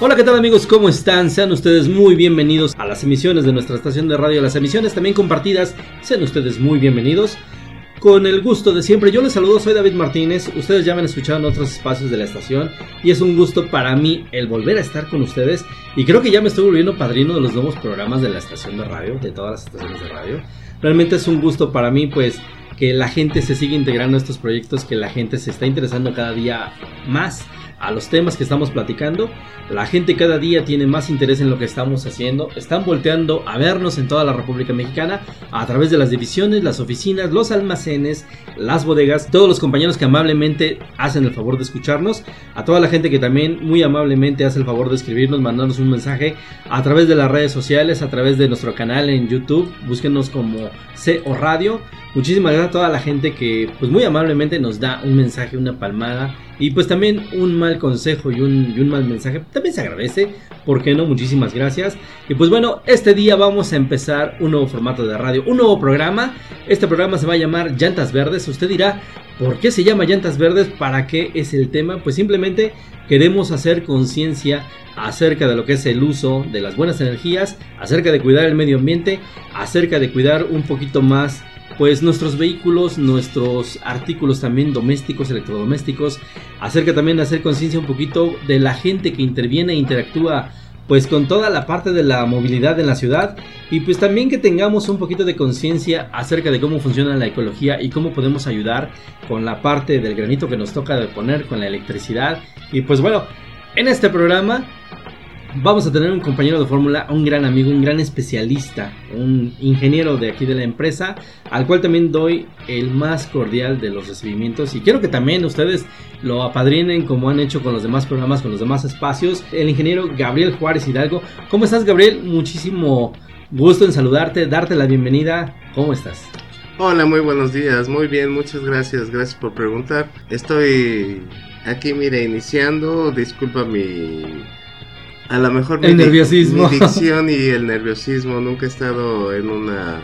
Hola, ¿qué tal amigos? ¿Cómo están? Sean ustedes muy bienvenidos a las emisiones de nuestra estación de radio, las emisiones también compartidas. Sean ustedes muy bienvenidos. Con el gusto de siempre, yo les saludo, soy David Martínez. Ustedes ya me han escuchado en otros espacios de la estación y es un gusto para mí el volver a estar con ustedes. Y creo que ya me estoy volviendo padrino de los nuevos programas de la estación de radio, de todas las estaciones de radio. Realmente es un gusto para mí, pues, que la gente se siga integrando a estos proyectos, que la gente se está interesando cada día más a los temas que estamos platicando. La gente cada día tiene más interés en lo que estamos haciendo. Están volteando a vernos en toda la República Mexicana a través de las divisiones, las oficinas, los almacenes, las bodegas, todos los compañeros que amablemente hacen el favor de escucharnos, a toda la gente que también muy amablemente hace el favor de escribirnos, mandarnos un mensaje a través de las redes sociales, a través de nuestro canal en YouTube, búsquenos como CO Radio. Muchísimas gracias a toda la gente que pues muy amablemente nos da un mensaje, una palmada y pues también un mal consejo y un, un, mal mensaje también se agradece. ¿Por qué no? Muchísimas gracias. Y pues bueno, este día vamos a empezar un nuevo formato de radio, un nuevo programa. Este programa se va a llamar Llantas Verdes. Usted dirá, ¿por qué se llama Llantas Verdes? ¿Para qué es el tema? Pues simplemente queremos hacer conciencia acerca de lo que es el uso de las buenas energías, acerca de cuidar el medio ambiente, acerca de cuidar un poquito más pues nuestros vehículos, nuestros artículos también domésticos, electrodomésticos, acerca también de hacer conciencia un poquito de la gente que interviene e interactúa pues con toda la parte de la movilidad en la ciudad. Y pues también que tengamos un poquito de conciencia acerca de cómo funciona la ecología y cómo podemos ayudar con la parte del granito que nos toca de poner con la electricidad. Y pues bueno, en este programa vamos a tener un compañero de fórmula, un gran amigo, un gran especialista, un ingeniero de aquí de la empresa, al cual también doy el más cordial de los recibimientos y quiero que también ustedes lo apadrinen como han hecho con los demás programas, con los demás espacios. El ingeniero Gabriel Juárez Hidalgo. ¿Cómo estás Gabriel? Muchísimo gusto en saludarte, darte la bienvenida. ¿Cómo estás? Hola, muy buenos días. Muy bien, muchas gracias. Gracias por preguntar. Estoy aquí, mire, iniciando. Disculpa mi a lo mejor el nerviosismo. mi dicción y el nerviosismo. Nunca he estado en una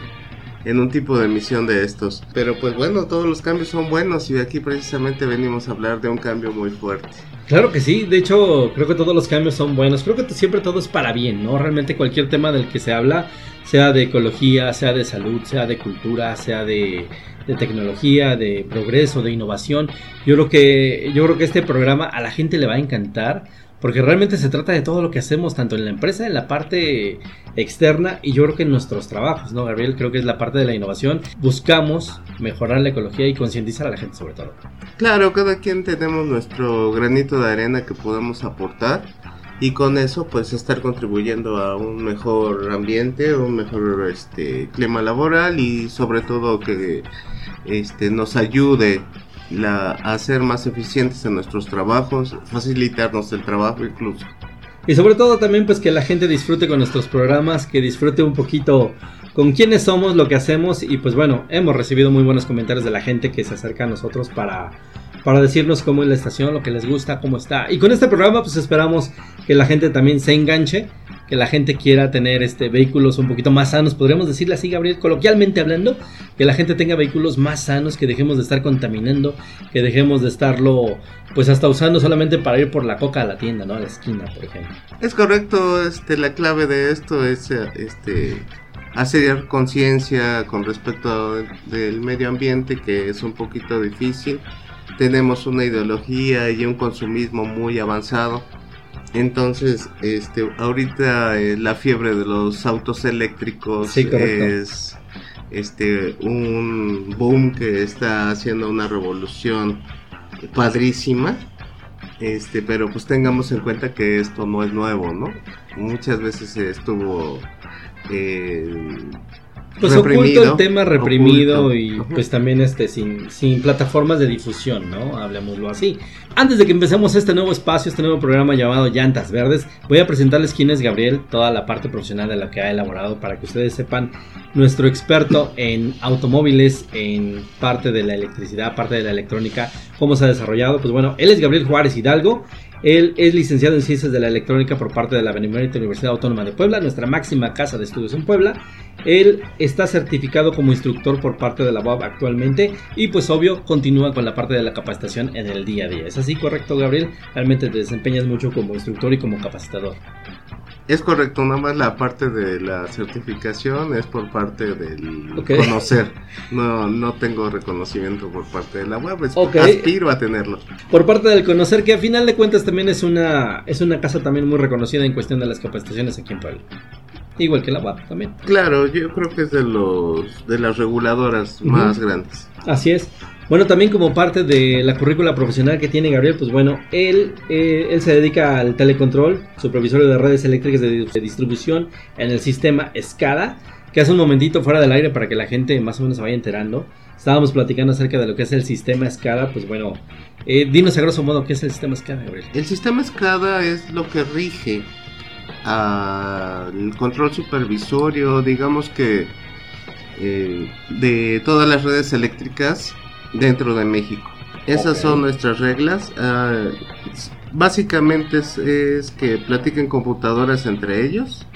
en un tipo de misión de estos. Pero pues bueno, todos los cambios son buenos y aquí precisamente venimos a hablar de un cambio muy fuerte. Claro que sí, de hecho creo que todos los cambios son buenos, creo que siempre todo es para bien, ¿no? Realmente cualquier tema del que se habla, sea de ecología, sea de salud, sea de cultura, sea de, de tecnología, de progreso, de innovación, yo creo que yo creo que este programa a la gente le va a encantar porque realmente se trata de todo lo que hacemos, tanto en la empresa, en la parte externa y yo creo que en nuestros trabajos, ¿no, Gabriel? Creo que es la parte de la innovación. Buscamos mejorar la ecología y concientizar a la gente sobre todo. Claro, cada quien tenemos nuestro granito de arena que podemos aportar y con eso pues estar contribuyendo a un mejor ambiente, un mejor este clima laboral y sobre todo que este nos ayude la, hacer más eficientes en nuestros trabajos, facilitarnos el trabajo incluso. Y sobre todo también pues que la gente disfrute con nuestros programas, que disfrute un poquito con quiénes somos, lo que hacemos y pues bueno, hemos recibido muy buenos comentarios de la gente que se acerca a nosotros para, para decirnos cómo es la estación, lo que les gusta, cómo está. Y con este programa pues esperamos que la gente también se enganche que la gente quiera tener este vehículos un poquito más sanos, podríamos decirle así, Gabriel, coloquialmente hablando, que la gente tenga vehículos más sanos, que dejemos de estar contaminando, que dejemos de estarlo pues hasta usando solamente para ir por la coca a la tienda, ¿no? A la esquina, por ejemplo. Es correcto, este la clave de esto es este hacer conciencia con respecto del medio ambiente que es un poquito difícil. Tenemos una ideología y un consumismo muy avanzado entonces, este, ahorita eh, la fiebre de los autos eléctricos es este un boom que está haciendo una revolución padrísima. Este, pero pues tengamos en cuenta que esto no es nuevo, ¿no? Muchas veces estuvo eh, pues oculto el tema reprimido y pues también este sin, sin plataformas de difusión, ¿no? Hablemoslo así. Antes de que empecemos este nuevo espacio, este nuevo programa llamado Llantas Verdes, voy a presentarles quién es Gabriel, toda la parte profesional de la que ha elaborado para que ustedes sepan nuestro experto en automóviles, en parte de la electricidad, parte de la electrónica, cómo se ha desarrollado. Pues bueno, él es Gabriel Juárez Hidalgo. Él es licenciado en Ciencias de la Electrónica por parte de la Benemérita Universidad Autónoma de Puebla, nuestra máxima casa de estudios en Puebla. Él está certificado como instructor por parte de la UAB actualmente y pues obvio continúa con la parte de la capacitación en el día a día. ¿Es así correcto Gabriel? Realmente te desempeñas mucho como instructor y como capacitador. Es correcto, nada más la parte de la certificación es por parte del conocer. No, no tengo reconocimiento por parte de la web, aspiro a tenerlo. Por parte del conocer, que a final de cuentas también es una, es una casa también muy reconocida en cuestión de las capacitaciones aquí en Puebla. Igual que la UAP también. Claro, yo creo que es de los de las reguladoras más grandes. Así es. Bueno, también como parte de la currícula profesional que tiene Gabriel, pues bueno, él, eh, él se dedica al telecontrol, supervisorio de redes eléctricas de, distribución en el sistema SCADA, que hace un momentito fuera del aire para que la gente más o menos se vaya enterando. Estábamos platicando acerca de lo que es el sistema SCADA, pues bueno, eh, dinos a grosso modo qué es el sistema SCADA, Gabriel. El sistema SCADA es lo que rige al control supervisorio, digamos que eh, de todas las redes eléctricas dentro de México. Esas son nuestras reglas. Ah, básicamente es, que platiquen computadoras entre ellos.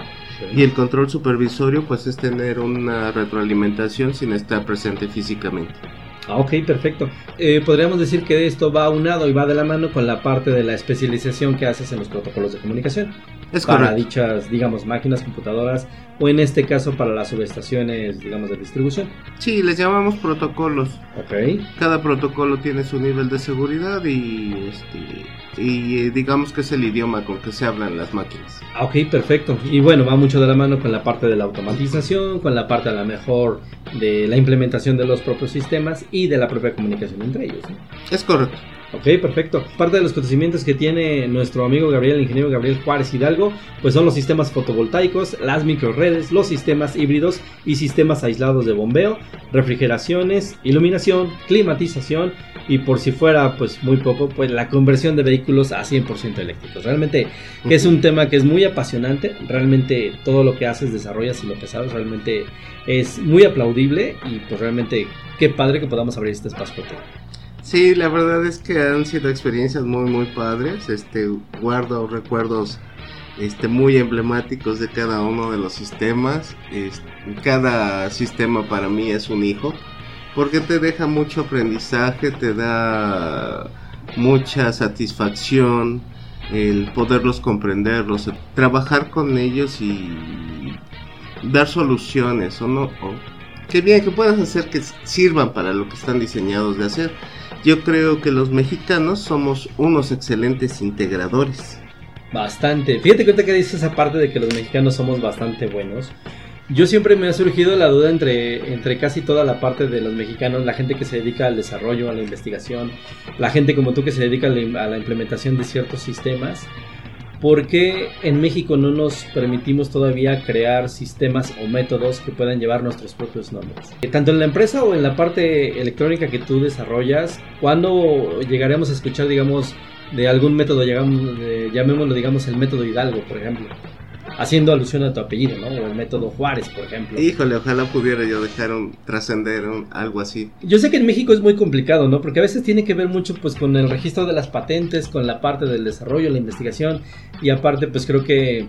Y el control supervisorio pues es tener una retroalimentación sin estar presente físicamente. Ah, ok, perfecto. Eh, podríamos decir que esto va unado y va de la mano con la parte de la especialización que haces en los protocolos de comunicación. Es para dichas, digamos, máquinas, computadoras o en este caso para las subestaciones, digamos, de distribución. Sí, les llamamos protocolos. Ok. Cada protocolo tiene su nivel de seguridad y, este, y eh, digamos que es el idioma con que se hablan las máquinas. Ah, ok, perfecto. Y bueno, va mucho de la mano con la parte de la automatización, con la parte a la mejor de la implementación de los propios sistemas y de la propia comunicación entre ellos. Es correcto. Ok, perfecto. Parte de los conocimientos que tiene nuestro amigo Gabriel, el ingeniero Gabriel Juárez Hidalgo, pues son los sistemas fotovoltaicos, las microredes, los sistemas híbridos y sistemas aislados de bombeo, refrigeraciones, iluminación, climatización y por si fuera pues muy poco, pues la conversión de vehículos a 100% eléctricos. Realmente es un tema que es muy apasionante, realmente todo lo que haces, desarrollas y lo que sabes realmente es muy aplaudible y pues realmente qué padre que podamos abrir este espacio Sí, la verdad es que han sido experiencias muy muy padres. Este guardo recuerdos este muy emblemáticos de cada uno de los sistemas. cada sistema para mí es un hijo porque te deja mucho aprendizaje, te da mucha satisfacción el poderlos comprenderlos, trabajar con ellos y dar soluciones o no. O, que bien que puedas hacer que sirvan para lo que están diseñados de hacer. Yo creo que los mexicanos somos unos excelentes integradores. Bastante. Fíjate cuenta que dice esa parte de que los mexicanos somos bastante buenos. Yo siempre me ha surgido la duda entre, entre casi toda la parte de los mexicanos, la gente que se dedica al desarrollo, a la investigación, la gente como tú que se dedica a la implementación de ciertos sistemas. ¿Por qué en México no nos permitimos todavía crear sistemas o métodos que puedan llevar nuestros propios nombres? Tanto en la empresa o en la parte electrónica que tú desarrollas, ¿cuándo llegaremos a escuchar, digamos, de algún método, llamémoslo, digamos, el método Hidalgo, por ejemplo? Haciendo alusión a tu apellido, ¿no? O el método Juárez, por ejemplo. Híjole, ojalá pudiera yo dejar un trascender algo así. Yo sé que en México es muy complicado, ¿no? Porque a veces tiene que ver mucho pues con el registro de las patentes, con la parte del desarrollo, la investigación y aparte pues creo que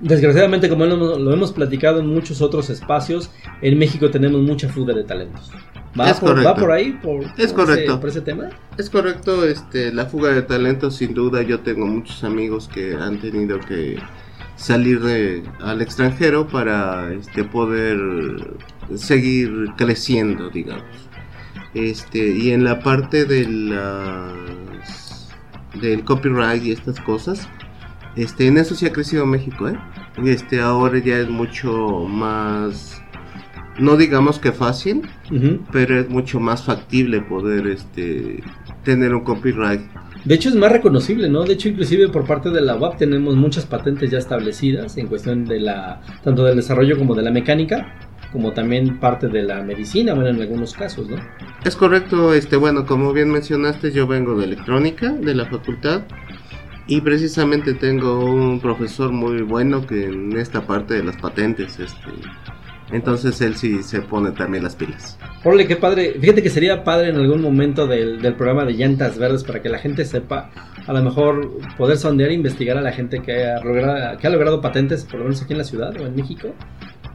desgraciadamente como lo, hemos platicado en muchos otros espacios, en México tenemos mucha fuga de talentos. ¿Va, por, ¿Va por ahí? Por, es correcto. Ese, por ese tema? Es correcto, este, la fuga de talentos sin duda. Yo tengo muchos amigos que han tenido que salir de, al extranjero para este, poder seguir creciendo, digamos. Este, y en la parte de las, del copyright y estas cosas, este, en eso sí ha crecido México, ¿eh? Este, ahora ya es mucho más, no digamos que fácil, pero es mucho más factible poder este, tener un copyright de hecho es más reconocible, ¿no? De hecho inclusive por parte de la UAP tenemos muchas patentes ya establecidas en cuestión de la tanto del desarrollo como de la mecánica, como también parte de la medicina, bueno, en algunos casos, ¿no? Es correcto, este bueno, como bien mencionaste, yo vengo de electrónica de la facultad y precisamente tengo un profesor muy bueno que en esta parte de las patentes este entonces él sí se pone también las pilas. Órale, qué padre. Fíjate que sería padre en algún momento del, programa de llantas verdes para que la gente sepa a lo mejor poder sondear e investigar a la gente que ha, logrado, que ha logrado patentes, por lo menos aquí en la ciudad o en México,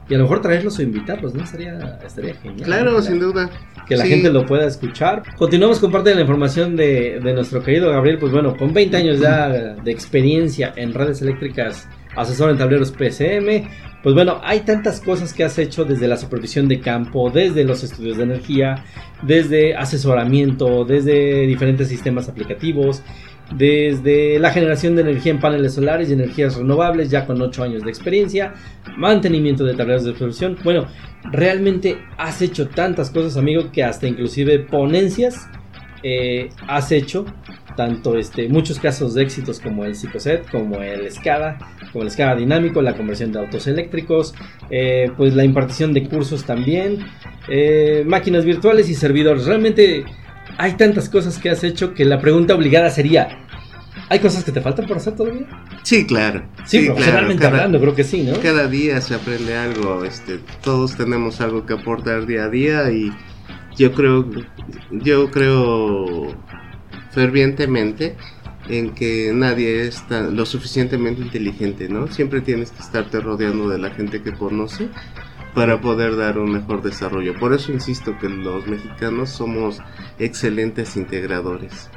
y a lo mejor traerlos o invitarlos, ¿no? Estaría, estaría genial. Claro, sin duda. Que la gente lo pueda escuchar. Continuamos con parte de la información de, de nuestro querido Gabriel, pues bueno, con 20 años ya de experiencia en redes eléctricas, asesor en tableros PCM, pues bueno, hay tantas cosas que has hecho desde la supervisión de campo, desde los estudios de energía, desde asesoramiento, desde diferentes sistemas aplicativos, desde la generación de energía en paneles solares y energías renovables, ya con 8 años de experiencia, mantenimiento de tableros de supervisión. Bueno, realmente has hecho tantas cosas, amigo, que hasta inclusive ponencias eh, has hecho tanto este, muchos casos de éxitos como el Psicoset, como el SCADA, como el SCADA dinámico, la conversión de autos eléctricos, eh, pues la impartición de cursos también, eh, máquinas virtuales y servidores. Realmente hay tantas cosas que has hecho que la pregunta obligada sería, ¿hay cosas que te faltan por hacer todavía? Sí, claro. Sí, profesionalmente hablando, creo que sí, ¿no? Cada día se aprende algo, este, todos tenemos algo que aportar día a día y yo creo, yo creo fervientemente en que nadie es lo suficientemente inteligente, ¿no? Siempre tienes que estarte rodeando de la gente que conoce para poder dar un mejor desarrollo. Por eso insisto que los mexicanos somos excelentes integradores.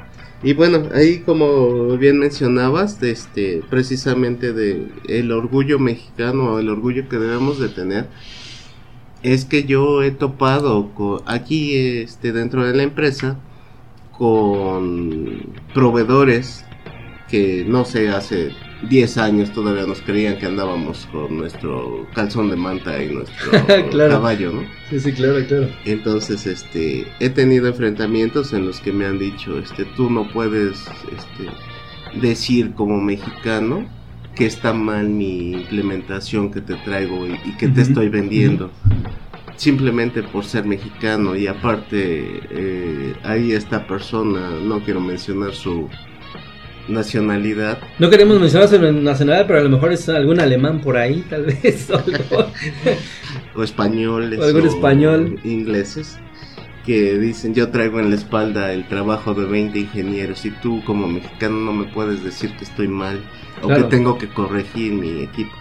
Y bueno, ahí como bien mencionabas, este, precisamente de el orgullo mexicano, el orgullo que debemos de tener, es que yo he topado aquí este, dentro de la empresa con proveedores que no sé, hace 10 años todavía nos creían que andábamos con nuestro calzón de manta y nuestro caballo, ¿no? Sí, sí, claro, claro. Entonces, este, he tenido enfrentamientos en los que me han dicho, este, tú no puedes, este, decir como mexicano que está mal mi implementación que te traigo y, que te estoy vendiendo simplemente por ser mexicano y aparte eh, ahí esta persona, no quiero mencionar su nacionalidad. No queremos mencionar su nacionalidad, pero a lo mejor es algún alemán por ahí, tal vez. O, españoles. O algún español. Ingleses que dicen yo traigo en la espalda el trabajo de 20 ingenieros y tú como mexicano no me puedes decir que estoy mal o que tengo que corregir mi equipo.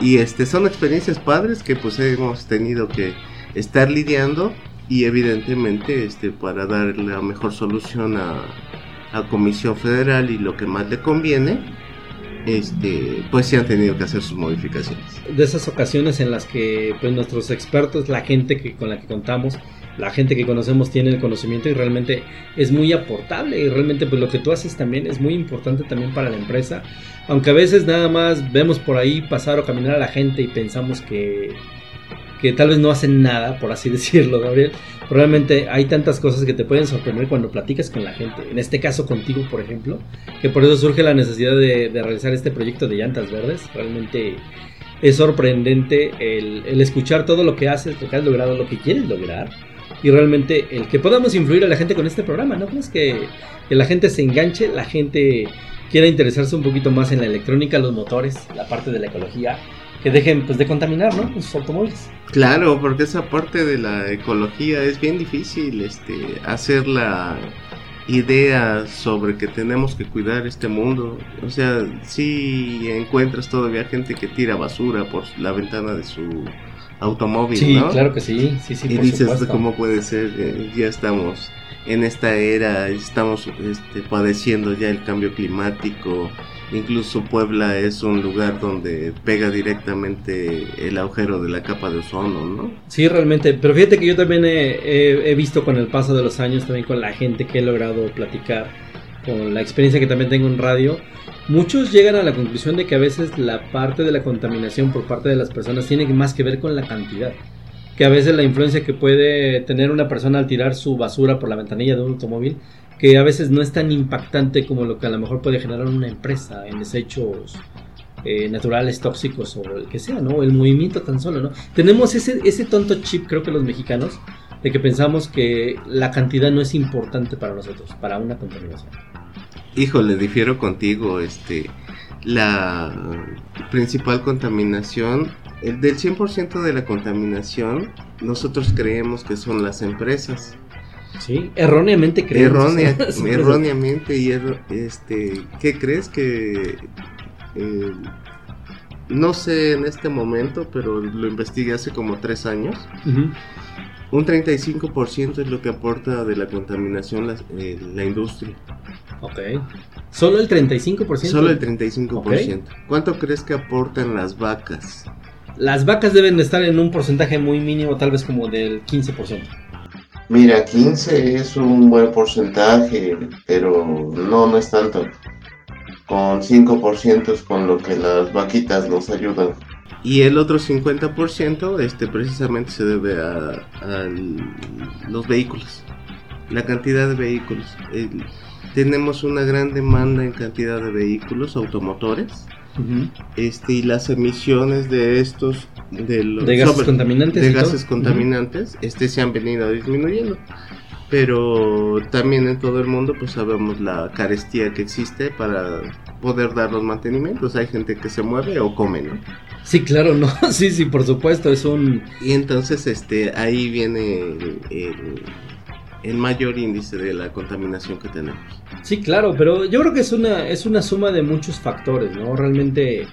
Y este son experiencias padres que pues hemos tenido que estar lidiando y evidentemente este para dar la mejor solución a, a Comisión Federal y lo que más le conviene, este, pues se han tenido que hacer sus modificaciones. De esas ocasiones en las que pues nuestros expertos, la gente que con la que contamos, la gente que conocemos tiene el conocimiento y realmente es muy aportable y realmente pues lo que tú haces también es muy importante también para la empresa aunque a veces nada más vemos por ahí pasar o caminar a la gente y pensamos que, que tal vez no hacen nada, por así decirlo, Gabriel. Realmente hay tantas cosas que te pueden sorprender cuando platicas con la gente. En este caso contigo, por ejemplo, que por eso surge la necesidad de, realizar este proyecto de llantas verdes. Realmente es sorprendente el, escuchar todo lo que haces, lo que has logrado, lo que quieres lograr. Y realmente el que podamos influir a la gente con este programa, ¿no? Pues que, que la gente se enganche, la gente quiera interesarse un poquito más en la electrónica, los motores, la parte de la ecología, que dejen pues de contaminar, ¿no? sus automóviles. Claro, porque esa parte de la ecología es bien difícil, este, hacer la idea sobre que tenemos que cuidar este mundo. O sea, si encuentras todavía gente que tira basura por la ventana de su automóvil, sí, claro que sí, sí, sí. Y dices, ¿cómo puede ser? Eh, ya estamos en esta era estamos este, padeciendo ya el cambio climático. Incluso Puebla es un lugar donde pega directamente el agujero de la capa de ozono, ¿no? Sí, realmente. Pero fíjate que yo también he, he visto con el paso de los años, también con la gente que he logrado platicar, con la experiencia que también tengo en radio, muchos llegan a la conclusión de que a veces la parte de la contaminación por parte de las personas tiene más que ver con la cantidad que a veces la influencia que puede tener una persona al tirar su basura por la ventanilla de un automóvil, que a veces no es tan impactante como lo que a lo mejor puede generar una empresa en desechos eh, naturales, tóxicos o el que sea, ¿no? El movimiento tan solo, ¿no? Tenemos ese, ese tonto chip, creo que los mexicanos, de que pensamos que la cantidad no es importante para nosotros, para una contaminación. Híjole, difiero contigo, este, la principal contaminación el del 100% de la contaminación, nosotros creemos que son las empresas. Sí, erróneamente creemos. erróneamente y este, ¿qué crees que eh, no sé en este momento, pero lo investigué hace como tres años. Un 35% es lo que aporta de la contaminación la, eh, industria. Ok. ¿Solo el 35%? Solo el 35%. ¿Cuánto crees que aportan las vacas? Las vacas deben estar en un porcentaje muy mínimo, tal vez como del 15%. Mira, 15 es un buen porcentaje, pero no, no es tanto con 5% es con lo que las vaquitas nos ayudan. Y el otro 50% este, precisamente se debe a, los vehículos, la cantidad de vehículos. tenemos una gran demanda en cantidad de vehículos automotores. este, y las emisiones de estos de, los, ¿De gases contaminantes de gases contaminantes este se han venido disminuyendo pero también en todo el mundo pues sabemos la carestía que existe para poder dar los mantenimientos. Hay gente que se mueve o come, ¿no? Sí, claro, no, sí, sí, por supuesto, es un... Y entonces este, ahí viene el, el, mayor índice de la contaminación que tenemos. Sí, claro, pero yo creo que es una, es una suma de muchos factores, ¿no? Realmente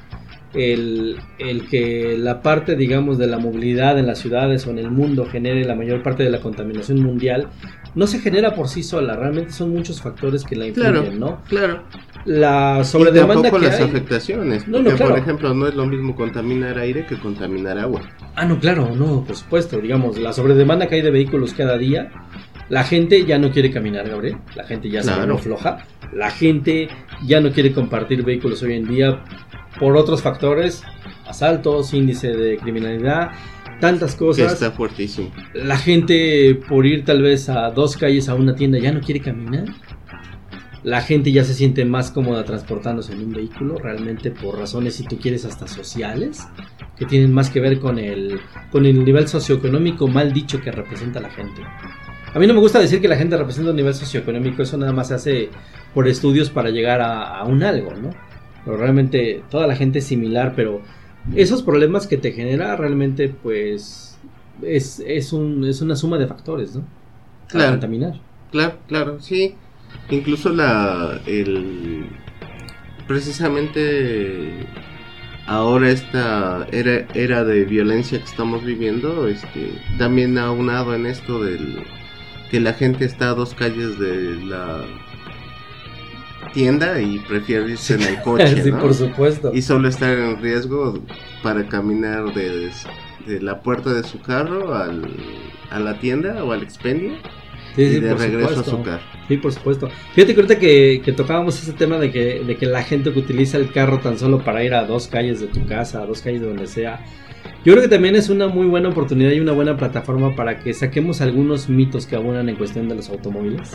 el, el, que la parte, digamos, de la movilidad en las ciudades o en el mundo genere la mayor parte de la contaminación mundial, no se genera por sí sola, realmente son muchos factores que la influyen, ¿no? Claro. La sobredemanda que las afectaciones, no, no, por ejemplo, no es lo mismo contaminar aire que contaminar agua. Ah, no, claro, no, por supuesto, digamos, la sobredemanda que hay de vehículos cada día, la gente ya no quiere caminar, Gabriel, la gente ya se floja, la gente ya no quiere compartir vehículos hoy en día por otros factores, asaltos, índice de criminalidad, tantas cosas. está fuertísimo. La gente por ir tal vez a dos calles a una tienda ya no quiere caminar. La gente ya se siente más cómoda transportándose en un vehículo, realmente por razones, si tú quieres, hasta sociales, que tienen más que ver con el, con el nivel socioeconómico mal dicho que representa la gente. A mí no me gusta decir que la gente representa un nivel socioeconómico, eso nada más se hace por estudios para llegar a, a un algo, ¿no? pero realmente toda la gente es similar, pero esos problemas que te genera realmente pues es, es, un, es una suma de factores, ¿no? Claro. contaminar. Claro, claro, sí. Incluso la el precisamente ahora esta era, era de violencia que estamos viviendo, este, también ha unado en esto del que la gente está a dos calles de la tienda y prefiere irse en el coche. sí, por supuesto. Y solo estar en riesgo para caminar de, la puerta de su carro al, a la tienda o al expendio. y de regreso a su carro. Sí, por supuesto. Fíjate que que, tocábamos ese tema de que, de que la gente que utiliza el carro tan solo para ir a dos calles de tu casa, a dos calles de donde sea, yo creo que también es una muy buena oportunidad y una buena plataforma para que saquemos algunos mitos que abonan en cuestión de los automóviles,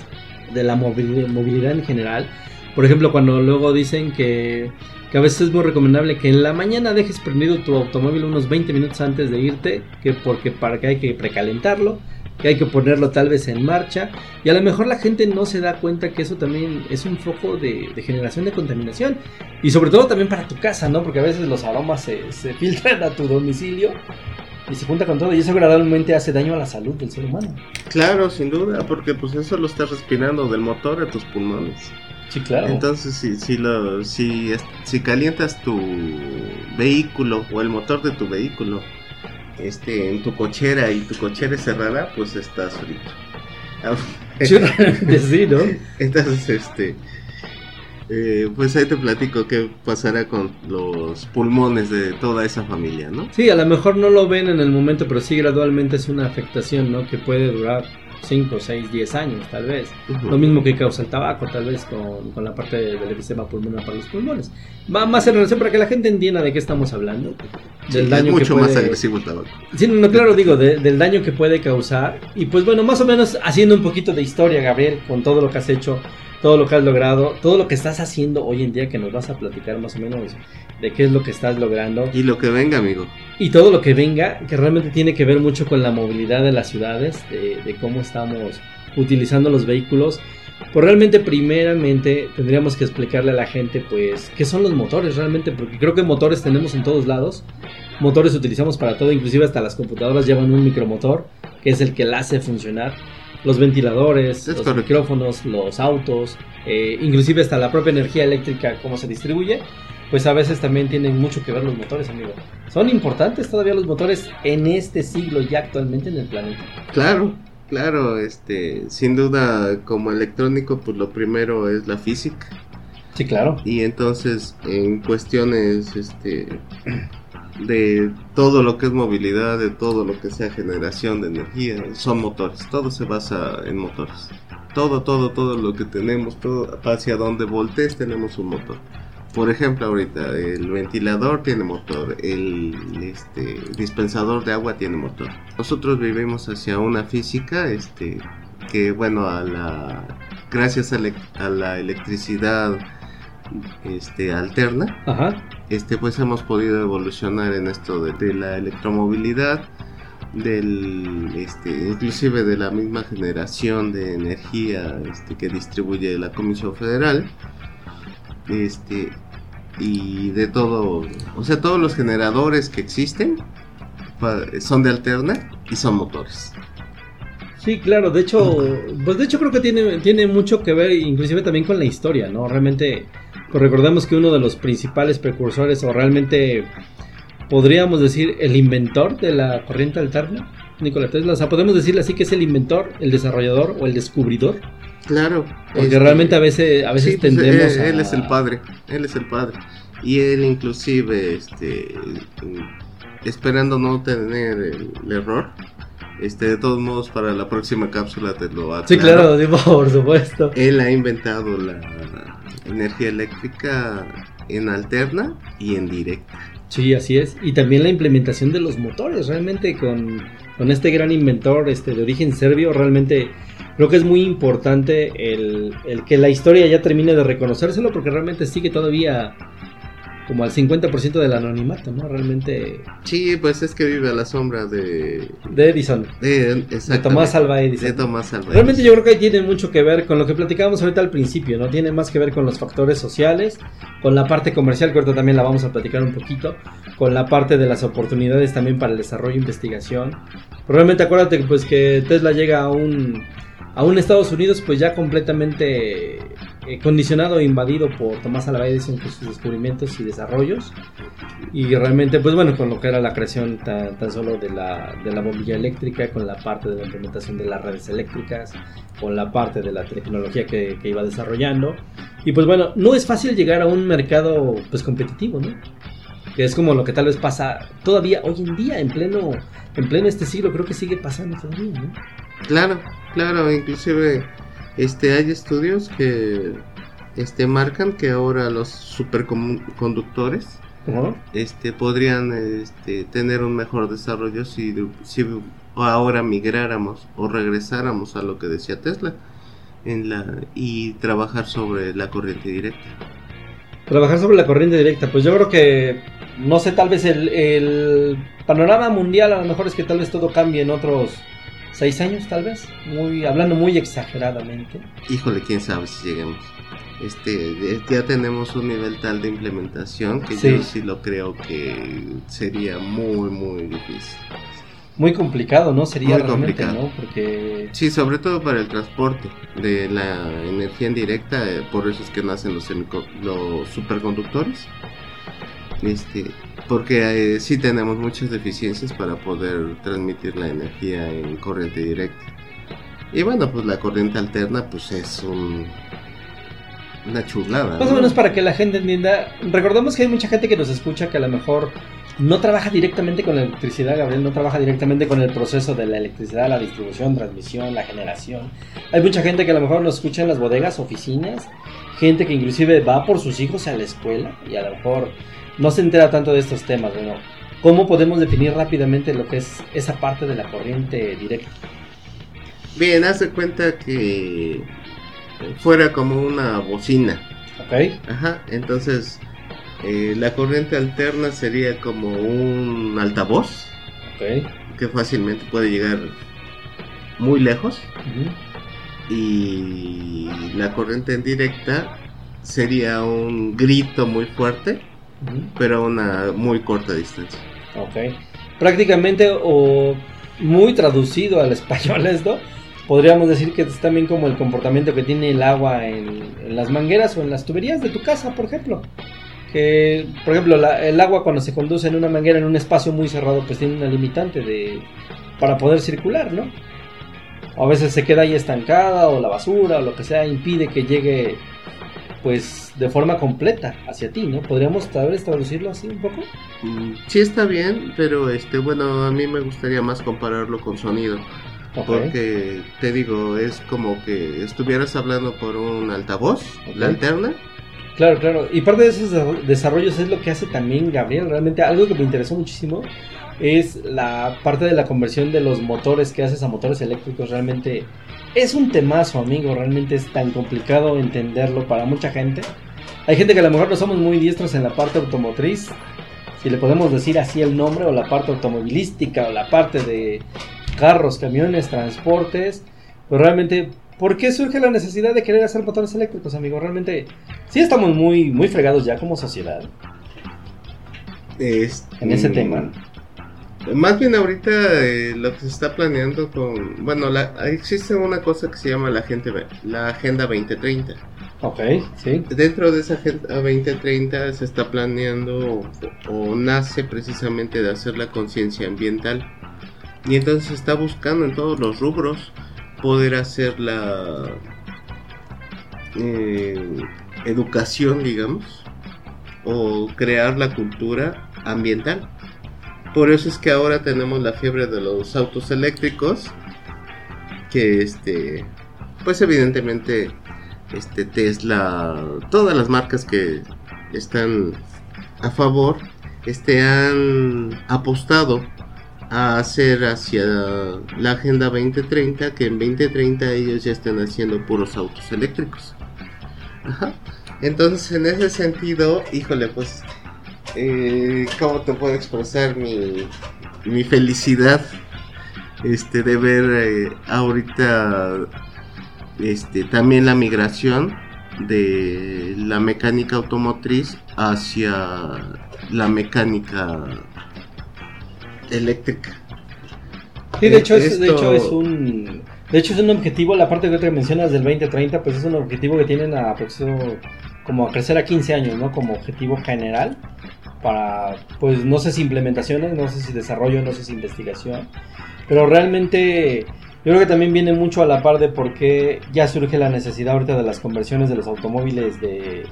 de la movilidad en general por ejemplo, cuando luego dicen que, que, a veces es muy recomendable que en la mañana dejes prendido tu automóvil unos 20 minutos antes de irte, que porque para que hay que precalentarlo, que hay que ponerlo tal vez en marcha, y a lo mejor la gente no se da cuenta que eso también es un foco de, generación de contaminación, y sobre todo también para tu casa, ¿no? Porque a veces los aromas se, se filtran a tu domicilio y se junta con todo y eso gradualmente hace daño a la salud del ser humano. Claro, sin duda, porque pues eso lo estás respirando del motor a tus pulmones. Sí, claro. Entonces, si, si, lo, si, si calientas tu vehículo o el motor de tu vehículo este, en tu cochera y tu cochera es cerrada, pues estás frito. sí, ¿no? Entonces, este, eh, pues ahí te platico qué pasará con los pulmones de toda esa familia, ¿no? Sí, a lo mejor no lo ven en el momento, pero sí gradualmente es una afectación, ¿no? Que puede durar 5, 6, 10 años, tal vez. Lo mismo que causa el tabaco, tal vez, con, con la parte del sistema pulmonar para los pulmones. Va más en relación para que la gente entienda de qué estamos hablando. Del daño es mucho más agresivo el tabaco. Sí, no, claro, digo, del daño que puede causar. Y pues bueno, más o menos haciendo un poquito de historia, Gabriel, con todo lo que has hecho todo lo que has logrado, todo lo que estás haciendo hoy en día, que nos vas a platicar más o menos de qué es lo que estás logrando. Y lo que venga, amigo. Y todo lo que venga, que realmente tiene que ver mucho con la movilidad de las ciudades, de, cómo estamos utilizando los vehículos. Pues realmente, primeramente, tendríamos que explicarle a la gente, pues, qué son los motores realmente, porque creo que motores tenemos en todos lados. Motores utilizamos para todo, inclusive hasta las computadoras llevan un micromotor, que es el que la hace funcionar. Los ventiladores, Es los correcto. micrófonos, los autos, eh, inclusive hasta la propia energía eléctrica, cómo se distribuye, pues a veces también tienen mucho que ver los motores, amigo. Son importantes todavía los motores en este siglo ya actualmente en el planeta. Claro, claro, este, sin duda como electrónico, pues lo primero es la física. Sí, claro. Y entonces en cuestiones este de todo lo que es movilidad, de todo lo que sea generación de energía, son motores. Todo se basa en motores. Todo, todo, todo lo que tenemos, todo hacia donde voltees tenemos un motor. Por ejemplo, ahorita el ventilador tiene motor, el este, dispensador de agua tiene motor. Nosotros vivimos hacia una física este, que, bueno, a la, gracias a, a la electricidad este, alterna, Ajá. Este, pues hemos podido evolucionar en esto de, de la electromovilidad, del, este, inclusive de la misma generación de energía este, que distribuye la Comisión Federal, este, y de todo, o sea, todos los generadores que existen son de alterna y son motores. Sí, claro, de hecho, pues de hecho creo que tiene, tiene mucho que ver inclusive también con la historia, ¿no? Realmente, pues recordemos que uno de los principales precursores o realmente podríamos decir el inventor de la corriente alterna, Nikola Tesla, o sea, podemos decirle así que es el inventor, el desarrollador o el descubridor, Claro. porque este, realmente a veces, a veces Sí, pues, tendemos él, a... él es el padre, él es el padre. Y él inclusive, este, esperando no tener el, el error, este, de todos modos para la próxima cápsula te lo aclaro. Sí, claro, por supuesto. Él ha inventado la energía eléctrica en alterna y en directa. Sí, así es. Y también la implementación de los motores, realmente con, con este gran inventor este, de origen serbio, realmente creo que es muy importante el, el que la historia ya termine de reconocérselo, porque realmente sigue todavía como al 50% del anonimato, ¿no? Realmente Sí, pues es que vive a la sombra de... de Edison, De, de Tomás Alva de Edison. Tomás Alva Realmente Edison. yo creo que ahí tiene mucho que ver con lo que platicábamos ahorita al principio, ¿no? Tiene más que ver con los factores sociales, con la parte comercial, que ahorita también la vamos a platicar un poquito, con la parte de las oportunidades también para el desarrollo e investigación. Pero realmente acuérdate pues que Tesla llega a un, a un Estados Unidos pues ya completamente eh, condicionado e invadido por Tomás Alva Edison con sus descubrimientos y desarrollos. Y realmente, pues bueno, con lo que era la creación tan, tan solo de la, de la bombilla eléctrica, con la parte de la implementación de las redes eléctricas, con la parte de la tecnología que, que iba desarrollando. Y pues bueno, no es fácil llegar a un mercado pues competitivo, ¿no? Que es como lo que tal vez pasa todavía hoy en día, en pleno, en pleno este siglo, creo que sigue pasando todavía, ¿no? Claro, claro, inclusive este hay estudios que este marcan que ahora los superconductores este podrían este, tener un mejor desarrollo si, si ahora migráramos o regresáramos a lo que decía Tesla en la y trabajar sobre la corriente directa. Trabajar sobre la corriente directa, pues yo creo que, no sé, tal vez el, el panorama mundial a lo mejor es que tal vez todo cambie en otros seis años, tal vez, muy hablando muy exageradamente. Híjole, quién sabe si lleguemos. Este, de- ya tenemos un nivel tal de implementación que Sí. yo sí lo creo que sería muy muy difícil. Muy complicado, ¿no? Sería Muy realmente, complicado. ¿no? Porque Sí, sobre todo para el transporte de la energía indirecta, eh, por eso es que nacen los, los superconductores. Este, porque eh, sí tenemos muchas deficiencias para poder transmitir la energía en corriente directa. Y bueno, pues la corriente alterna pues es un, una chulada. Más o ¿no? menos para que la gente entienda, recordemos que hay mucha gente que nos escucha que a lo mejor no trabaja directamente con la electricidad, Gabriel, no trabaja directamente con el proceso de la electricidad, la distribución, transmisión, la generación. Hay mucha gente que a lo mejor nos escucha en las bodegas, oficinas, gente que inclusive va por sus hijos a la escuela y a lo mejor no se entera tanto de estos temas, bueno, ¿cómo podemos definir rápidamente lo que es esa parte de la corriente directa? Bien, haz de cuenta que fuera como una bocina. ¿Ok? Ajá, entonces eh, la corriente alterna sería como un altavoz Ok. que fácilmente puede llegar muy lejos y la corriente en directa sería un grito muy fuerte Pero a una muy corta distancia. Ok. Prácticamente o muy traducido al español esto, podríamos decir que es también como el comportamiento que tiene el agua en, las mangueras o en las tuberías de tu casa, por ejemplo. Que, por ejemplo, el agua cuando se conduce en una manguera en un espacio muy cerrado, pues tiene una limitante de para poder circular, ¿no? a veces se queda ahí estancada o la basura o lo que sea impide que llegue pues de forma completa hacia ti, ¿no? ¿Podríamos tal vez traducirlo así un poco? Mm, sí está bien, pero este bueno, a mí me gustaría más compararlo con sonido. Porque te digo, es como que estuvieras hablando por un altavoz, la alterna. Claro, claro. Y parte de esos desarrollos es lo que hace también Gabriel. Realmente algo que me interesó muchísimo es la parte de la conversión de los motores que haces a motores eléctricos. Realmente es un temazo, amigo. Realmente es tan complicado entenderlo para mucha gente. Hay gente que a lo mejor no somos muy diestros en la parte automotriz, si le podemos decir así el nombre, o la parte automovilística, o la parte de carros, camiones, transportes. Pero realmente, ¿por qué surge la necesidad de querer hacer motores eléctricos, amigo? Realmente, sí estamos muy, muy fregados ya como sociedad. en ese tema. Más bien ahorita eh, lo que se está planeando con... Bueno, la, existe una cosa que se llama la, gente, la Agenda 2030. Ok, sí. Dentro de esa Agenda 2030 se está planeando o, nace precisamente de hacer la conciencia ambiental. Y entonces se está buscando en todos los rubros poder hacer la eh, educación, digamos, o crear la cultura ambiental. Por eso es que ahora tenemos la fiebre de los autos eléctricos. Que este. Pues evidentemente. Este Tesla. Todas las marcas que están a favor. Este han apostado a hacer hacia la Agenda 2030. Que en 2030 ellos ya están haciendo puros autos eléctricos. Ajá. Entonces, en ese sentido, híjole, pues eh, ¿cómo te puedo expresar mi, mi felicidad este, de ver eh, ahorita este, también la migración de la mecánica automotriz hacia la mecánica eléctrica. Sí, de hecho, es, de hecho es un de hecho es un objetivo, la parte que mencionas del 2030, pues es un objetivo que tienen a como a crecer a 15 años, ¿no? Como objetivo general para, pues no sé si implementaciones, no sé si desarrollo, no sé si investigación, pero realmente yo creo que también viene mucho a la par de por qué ya surge la necesidad ahorita de las conversiones de los automóviles de,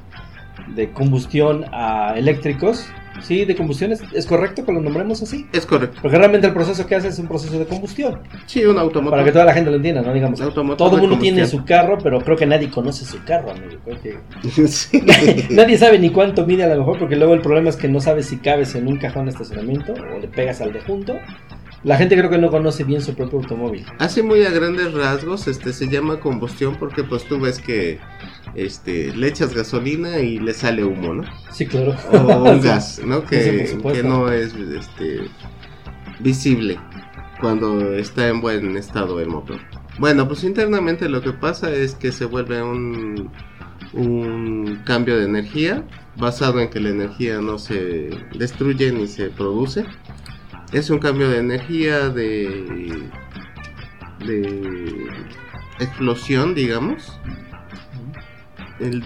de combustión a eléctricos Sí, de combustión es, correcto que lo nombremos así. Es correcto. Porque realmente el proceso que hace es un proceso de combustión. Sí, un automóvil. Para que toda la gente lo entienda, ¿no? Digamos, todo el mundo tiene su carro, pero creo que nadie conoce su carro, amigo. nadie sabe ni cuánto mide a lo mejor, porque luego el problema es que no sabes si cabes en un cajón de estacionamiento o le pegas al de junto. La gente creo que no conoce bien su propio automóvil. Así muy a grandes rasgos, este se llama combustión porque pues tú ves que este, le echas gasolina y le sale humo, ¿no? Sí, claro. O un gas, ¿no? Que, que no es este, visible cuando está en buen estado el motor. Bueno, pues internamente lo que pasa es que se vuelve un, un cambio de energía basado en que la energía no se destruye ni se produce. Es un cambio de energía de, de explosión, digamos,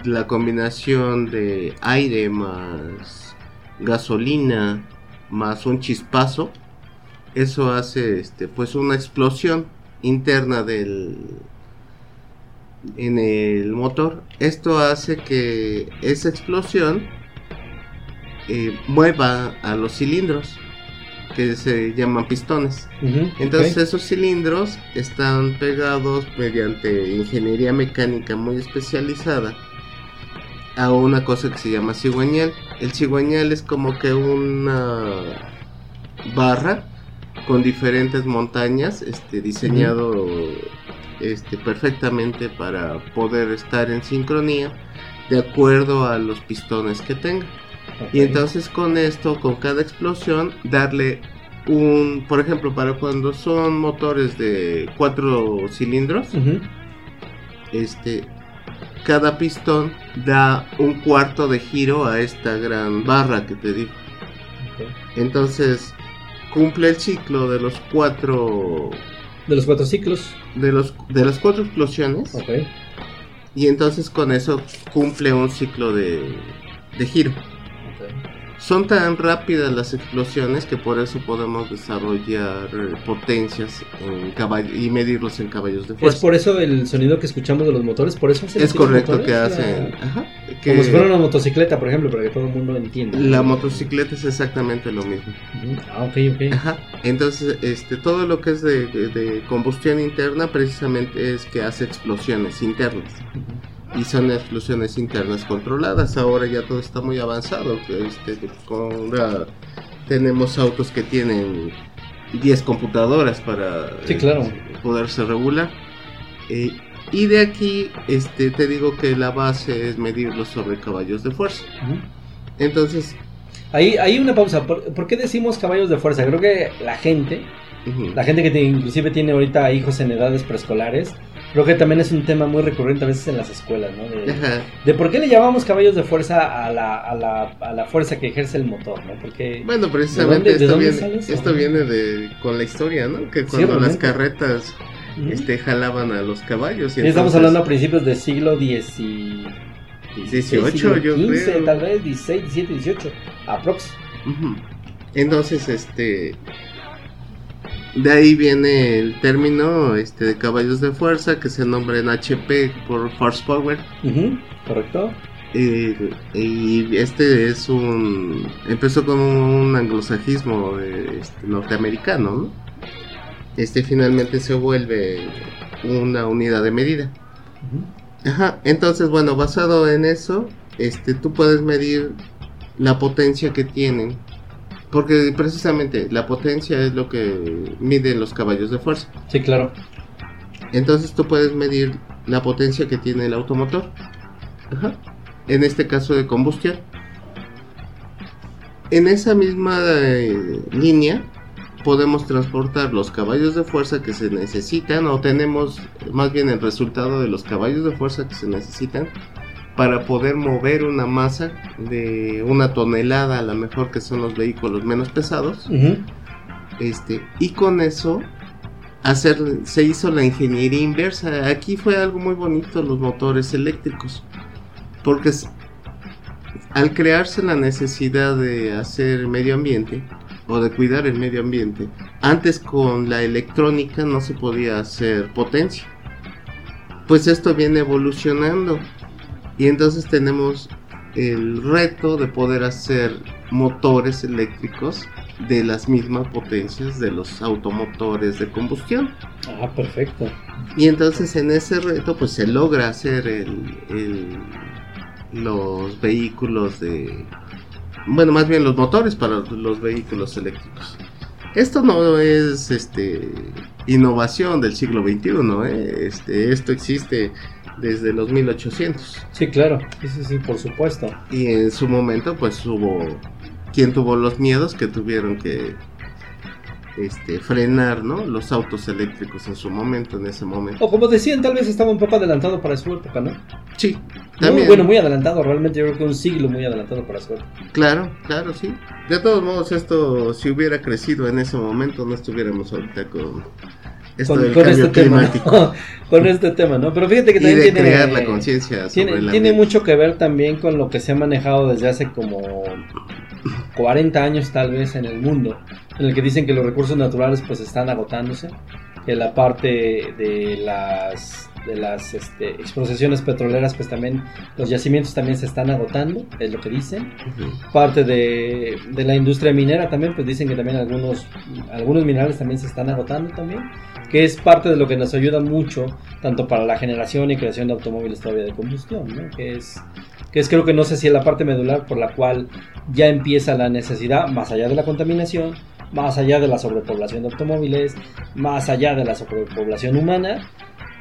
la combinación de aire más gasolina más un chispazo, eso hace este pues una explosión interna del en el motor. Esto hace que esa explosión eh, mueva a los cilindros que se llaman pistones. Entonces esos cilindros están pegados mediante ingeniería mecánica muy especializada a una cosa que se llama cigüeñal. El cigüeñal es como que una barra con diferentes montañas, este diseñado este perfectamente para poder estar en sincronía de acuerdo a los pistones que tenga. Y entonces con esto, con cada explosión, darle un, por ejemplo, para cuando son motores de cuatro cilindros, este, cada pistón da un cuarto de giro a esta gran barra que te digo. Entonces cumple el ciclo de los cuatro De los cuatro ciclos. De, los, de las cuatro explosiones. Y entonces con eso cumple un ciclo de, de giro. Son tan rápidas las explosiones que por eso podemos desarrollar eh, potencias en caballo y medirlos en caballos de fuerza. Es por eso el sonido que escuchamos de los motores, por eso Es correcto que la- hacen. ajá, que Como si fuera una motocicleta, por ejemplo, para que todo el mundo entienda. La motocicleta es exactamente lo mismo. Ah, ok, ok. Ajá. Entonces, este, todo lo que es de, de- de combustión interna precisamente es que hace explosiones internas. Ujú. Y son explosiones internas controladas. Ahora ya todo está muy avanzado. Este, con la- tenemos autos que tienen 10 computadoras para Sí, claro. eh, poderse regular. Eh, y de aquí este, te digo que la base es medirlo sobre caballos de fuerza. Entonces, Ahí hay una pausa. ¿Por, por qué decimos caballos de fuerza? Creo que la gente, la gente que te- inclusive tiene ahorita hijos en edades preescolares, creo que también es un tema muy recurrente a veces en las escuelas, ¿no? De, de por qué le llamamos caballos de fuerza a la, a la, a la fuerza que ejerce el motor, ¿no? Porque... Bueno, precisamente ¿De dónde- de esto, viene, esto viene de con la historia, ¿no? Que cuando las carretas este, jalaban a los caballos. Y estamos hablando a principios del siglo X y... 18, yo 15, creo. tal vez, 16, 17, 18, aprox. Ujú. Entonces, este. De ahí viene el término este, de caballos de fuerza que se nombra en HP por horsepower. Ujú, ¿Correcto? Eh, y este es un. Empezó con un anglosajismo este, norteamericano, ¿no? Este finalmente se vuelve una unidad de medida. Ajá, entonces bueno, basado en eso, este, tú puedes medir la potencia que tienen, porque precisamente la potencia es lo que miden los caballos de fuerza. Sí, claro. Entonces tú puedes medir la potencia que tiene el automotor. Ajá. En este caso de combustión. En esa misma eh, línea podemos transportar los caballos de fuerza que se necesitan o tenemos más bien el resultado de los caballos de fuerza que se necesitan para poder mover una masa de una tonelada a lo mejor que son los vehículos menos pesados este, y con eso hacer, se hizo la ingeniería inversa. Aquí fue algo muy bonito los motores eléctricos. Porque al crearse la necesidad de hacer medio ambiente o de cuidar el medio ambiente, antes con la electrónica no se podía hacer potencia. Pues esto viene evolucionando y entonces tenemos el reto de poder hacer motores eléctricos de las mismas potencias de los automotores de combustión. Ah, perfecto. Y entonces en ese reto pues se logra hacer el, el- los vehículos de... Bueno, más bien los motores para los vehículos eléctricos. Esto no es este innovación del siglo XXI, ¿eh? este, esto existe desde los 1800. Sí, claro. Sí, sí, sí, por supuesto. Y en su momento, pues hubo quien tuvo los miedos que tuvieron que este, frenar, ¿no? Los autos eléctricos en su momento, en ese momento. O como decían, tal vez estaba un poco adelantado para su época, ¿no? Sí, Muy, también. bueno, muy adelantado, realmente yo creo que un siglo muy adelantado para su época. Claro, claro, sí. De todos modos, esto, si hubiera crecido en ese momento, no estuviéramos ahorita con esto Con, del con cambio este tema, climático. ¿no? con este tema, ¿no? Pero fíjate que Y también de tiene, crear la conciencia tiene, mucho que ver también con lo que se ha manejado desde hace como 40 años tal vez en el mundo, en el que dicen que los recursos naturales pues están agotándose, que la parte de las de las este, explotaciones petroleras pues también los yacimientos también se están agotando, es lo que dicen. Parte de, de la industria minera también, pues dicen que también algunos, algunos minerales también se están agotando también, que es parte de lo que nos ayuda mucho, tanto para la generación y creación de automóviles todavía de combustión, que es que es creo que no sé si es la parte medular por la cual ya empieza la necesidad, más allá de la contaminación, más allá de la sobrepoblación de automóviles, más allá de la sobrepoblación humana,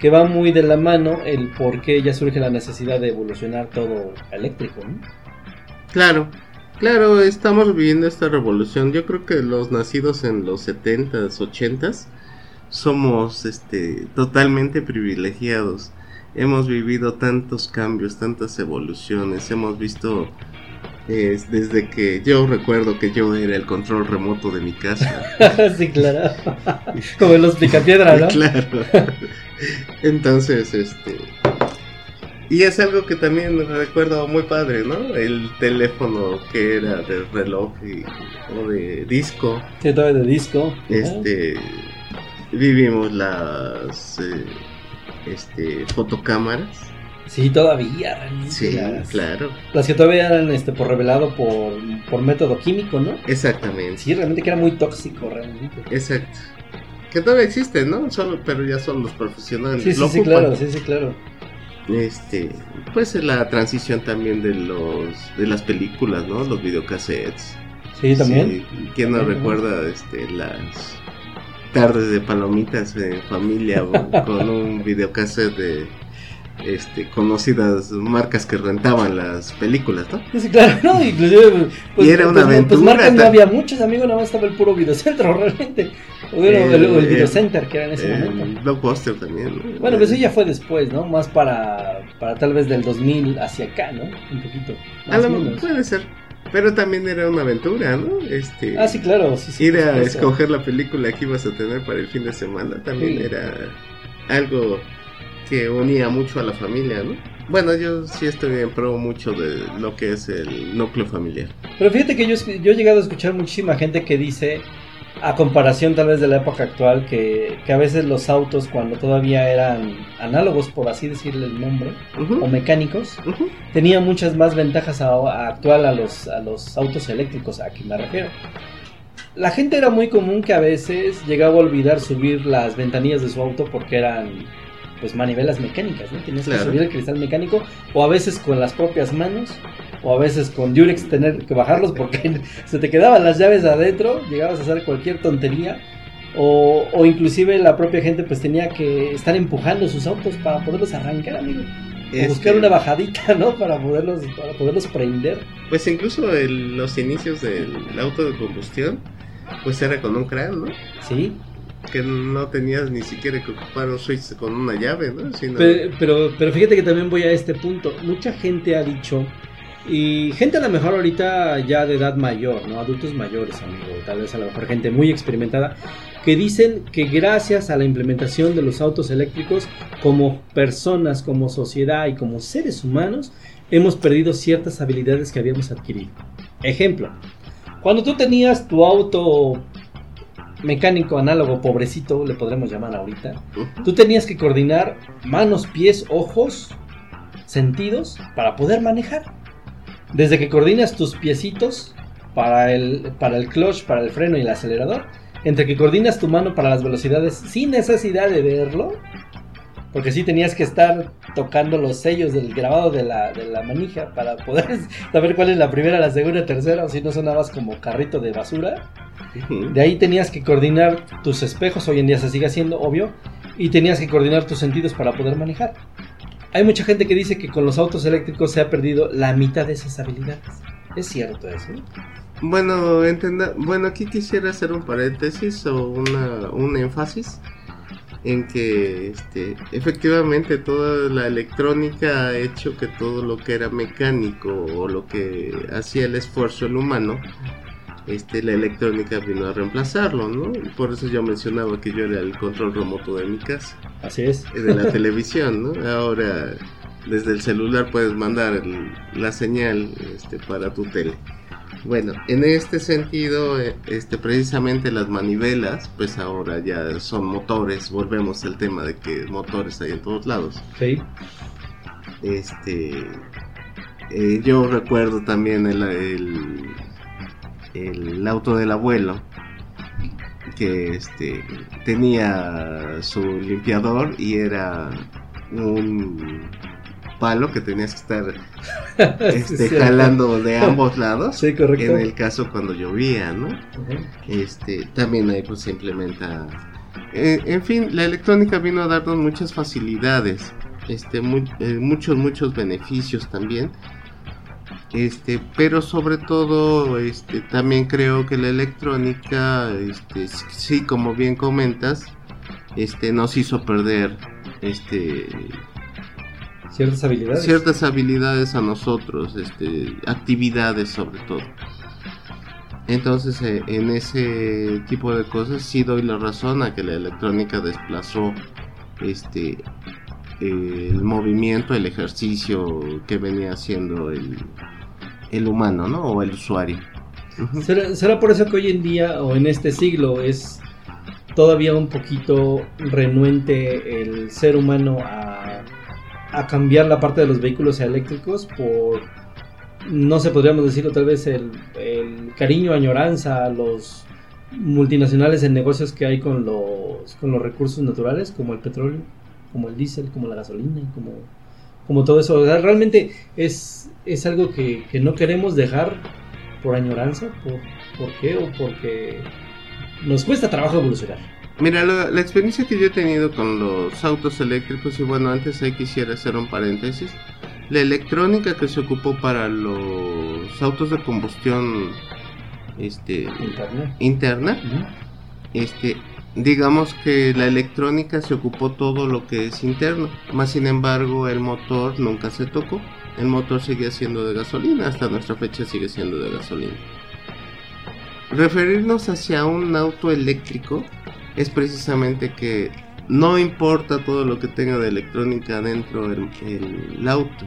que va muy de la mano el por qué ya surge la necesidad de evolucionar todo eléctrico. ¿no? Claro, claro, estamos viviendo esta revolución. Yo creo que los nacidos en los 70s, 80s somos este totalmente privilegiados. Hemos vivido tantos cambios, tantas evoluciones, hemos visto Es desde que yo recuerdo que yo era el control remoto de mi casa. sí, claro. Como los picapiedra, ¿no? claro. Entonces, este. Y es algo que también recuerdo muy padre, ¿no? El teléfono que era de reloj y- o de disco. Sí, todavía de disco. Este. Vivimos las. eh, este. Fotocámaras. Sí, todavía, realmente. Sí, las, claro. las que todavía eran este, por revelado por, por método químico, ¿no? Exactamente. Sí, realmente que era muy tóxico, realmente. Exacto. Que todavía existen, ¿no? Solo, pero ya son los profesionales. Sí, sí, Lo sí, ocupan. claro, sí, sí, claro. Este, pues la transición también de los de las películas, ¿no? Los videocassettes. Sí, también. Sí, ¿Quién ¿no? recuerda este las tardes de palomitas en familia con un videocassette de este conocidas marcas que rentaban las películas, ¿no? Sí, claro, no, inclusive. Y era una pues, Pues aventura, marcas no había muchos, amigo, nada más estaba el puro videocentro, realmente. O El- el, el el- videocenter que era en ese El momento. blockbuster también. ¿no? Bueno, pues eso ya fue después, ¿no? Más para, para tal vez del 2000 hacia acá, ¿no? Un poquito. Más menos. puede ser, pero también era una aventura, ¿no? Este Ah, sí, claro. Sí, sí, ir a escoger la película que ibas a tener para el fin de semana también Sí. era algo que unía mucho a la familia, ¿no? Bueno, yo sí estoy en pro mucho de lo que es el núcleo familiar. Pero fíjate que yo, yo he llegado a escuchar muchísima gente que dice, a comparación tal vez de la época actual, que, que a veces los autos cuando todavía eran análogos, por así decirle el nombre, o mecánicos, tenían muchas más ventajas a, a actual a los, a los autos eléctricos, a quien me refiero. La gente era muy común que a veces llegaba a olvidar subir las ventanillas de su auto porque eran pues manivelas mecánicas, ¿no? Tenías Claro. que subir el cristal mecánico o a veces con las propias manos o a veces con Durex tener que bajarlos porque se te quedaban las llaves adentro, llegabas a hacer cualquier tontería o, o inclusive la propia gente pues tenía que estar empujando sus autos para poderlos arrancar, amigo. O Este, buscar una bajadita, ¿no? Para poderlos, para poderlos prender. Pues incluso los inicios del auto de combustión, pues era con un crán, ¿no? Sí. Que no tenías ni siquiera que ocupar un switch con una llave, ¿no? Sino, Pero, pero, pero fíjate que también voy a este punto. Mucha gente ha dicho, y gente a lo mejor ahorita ya de edad mayor, ¿no? Adultos mayores, amigo, tal vez a lo mejor gente muy experimentada, que dicen que gracias a la implementación de los autos eléctricos, como personas, como sociedad y como seres humanos, hemos perdido ciertas habilidades que habíamos adquirido. Ejemplo, cuando tú tenías tu auto mecánico análogo pobrecito, le podremos llamar ahorita. Tú tenías que coordinar manos, pies, ojos, sentidos para poder manejar. Desde que coordinas tus piecitos para el, para el clutch, para el freno y el acelerador, entre que coordinas tu mano para las velocidades sin necesidad de verlo, porque sí tenías que estar tocando los sellos del grabado de la, de la manija para poder saber cuál es la primera, la segunda, tercera, o si no sonabas como carrito de basura. De ahí tenías que coordinar tus espejos, hoy en día se sigue haciendo, obvio, y tenías que coordinar tus sentidos para poder manejar. Hay mucha gente que dice que con los autos eléctricos se ha perdido la mitad de esas habilidades. ¿Es cierto eso? Bueno, entenda, bueno, aquí quisiera hacer un paréntesis o una, un énfasis en que este, efectivamente toda la electrónica ha hecho que todo lo que era mecánico o lo que hacía el esfuerzo el humano, este, la electrónica vino a reemplazarlo, ¿no? Y Por eso yo mencionaba que yo era el control remoto de mi casa, Así es. de la televisión, ¿no? Ahora desde el celular puedes mandar el- la señal este, para tu tele. Bueno, en este sentido, eh, este, precisamente las manivelas, pues ahora ya son motores, volvemos al tema de que motores hay en todos lados. Sí. Este, eh, yo recuerdo también el, el, el auto del abuelo, que este, tenía su limpiador y era un palo que tenías que estar este, sí. jalando de ambos lados. Sí, correcto. En el caso cuando llovía, ¿no? Este, también ahí pues se implementa. Eh, en fin, la electrónica vino a darnos muchas facilidades, este, mu- eh, muchos, muchos beneficios también. Este, pero sobre todo, este, también creo que la electrónica, este, sí, como bien comentas, este, nos hizo perder, este, ciertas habilidades. Ciertas habilidades a nosotros, este, actividades sobre todo. Entonces, eh, en ese tipo de cosas sí doy la razón a que la electrónica desplazó este el movimiento, el ejercicio que venía haciendo el, el humano, ¿no? O el usuario. ¿Será, ¿Será por eso que hoy en día o en este siglo es todavía un poquito renuente el ser humano a, a cambiar la parte de los vehículos eléctricos por no sé, podríamos decirlo tal vez el, el cariño, añoranza a los multinacionales en negocios que hay con los, con los recursos naturales, como el petróleo, como el diésel, como la gasolina, como, como todo eso. realmente es, es algo que, que, no queremos dejar por añoranza, por, ¿por qué? O porque nos cuesta trabajo evolucionar. Mira, la, la, experiencia que yo he tenido con los autos eléctricos, y bueno, antes ahí quisiera hacer un paréntesis, la electrónica que se ocupó para los autos de combustión este, interna, interna uh -huh. este, digamos que la electrónica se ocupó todo lo que es interno, más sin embargo el motor nunca se tocó, el motor sigue siendo de gasolina, hasta nuestra fecha sigue siendo de gasolina. Referirnos hacia un auto eléctrico es precisamente que no importa todo lo que tenga de electrónica dentro el auto.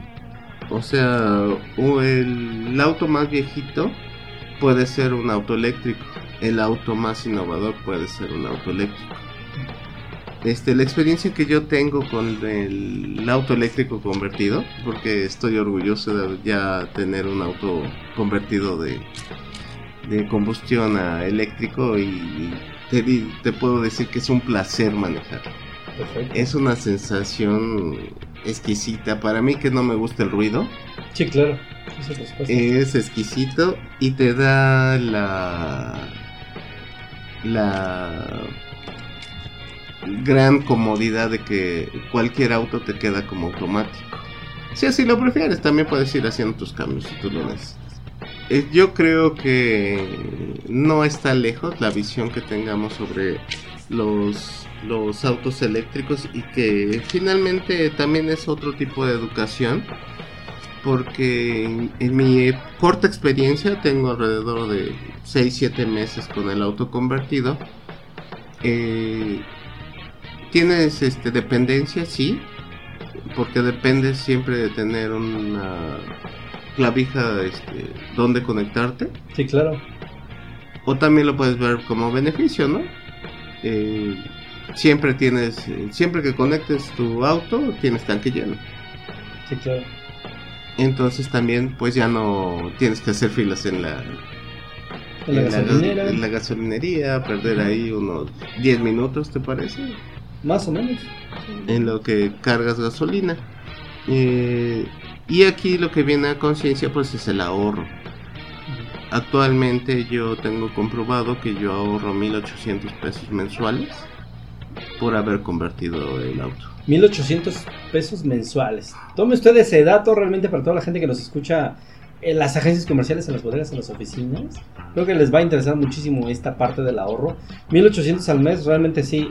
O sea, el auto más viejito puede ser un auto eléctrico. El auto más innovador puede ser un auto eléctrico. Este, la experiencia que yo tengo con el, el, auto eléctrico convertido, porque estoy orgulloso de ya tener un auto convertido de, de combustión a eléctrico y te, te, puedo decir que es un placer manejar. Perfecto. Es una sensación exquisita. Para mí que no me gusta el ruido. Sí, claro. Es exquisito y te da la la gran comodidad de que cualquier auto te queda como automático. Si así lo prefieres, también puedes ir haciendo tus cambios si tú lo necesitas. Eh, yo creo que no está lejos la visión que tengamos sobre los, los autos eléctricos y que finalmente también es otro tipo de educación porque en, en mi corta experiencia tengo alrededor de 6-7 meses con el auto convertido eh, tienes este dependencia sí porque dependes siempre de tener una clavija este, donde conectarte. Sí, claro. O también lo puedes ver como beneficio, ¿no? Eh, siempre tienes, siempre que conectes tu auto, tienes tanque lleno. Sí, claro. Entonces también, pues ya no tienes que hacer filas en la, en la, gasolinera. En la gasolinería, perder ahí unos 10 minutos, ¿te parece? Más o menos. En lo que cargas gasolina. Eh, y aquí lo que viene a conciencia pues es el ahorro. Actualmente yo tengo comprobado que yo ahorro 1800 pesos mensuales por haber convertido el auto. 1800 pesos mensuales. Tome usted ese dato realmente para toda la gente que nos escucha en las agencias comerciales, en las bodegas, en las oficinas. Creo que les va a interesar muchísimo esta parte del ahorro. 1800 al mes realmente sí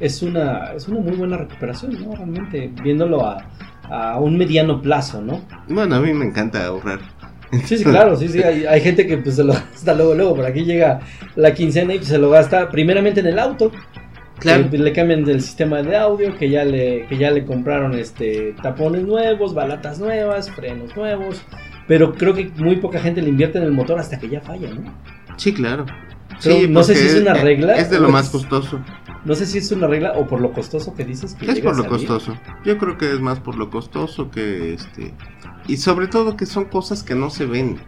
es una, es una muy buena recuperación, ¿no? Realmente viéndolo a, a un mediano plazo, ¿no? Bueno, a mí me encanta ahorrar. Sí, sí, claro, sí, sí, hay, hay, gente que pues se lo gasta luego, luego, por aquí llega la quincena y pues, se lo gasta primeramente en el auto. Claro. Le, le cambian del sistema de audio, que ya le, que ya le compraron este tapones nuevos, balatas nuevas, frenos nuevos. Pero creo que muy poca gente le invierte en el motor hasta que ya falla, ¿no? Sí, claro. Pero sí, no sé si es una regla. Es de lo más costoso. No sé si es una regla o por lo costoso que dices que Es por lo costoso. Yo creo que es más por lo costoso que este y sobre todo que son cosas que no se ven.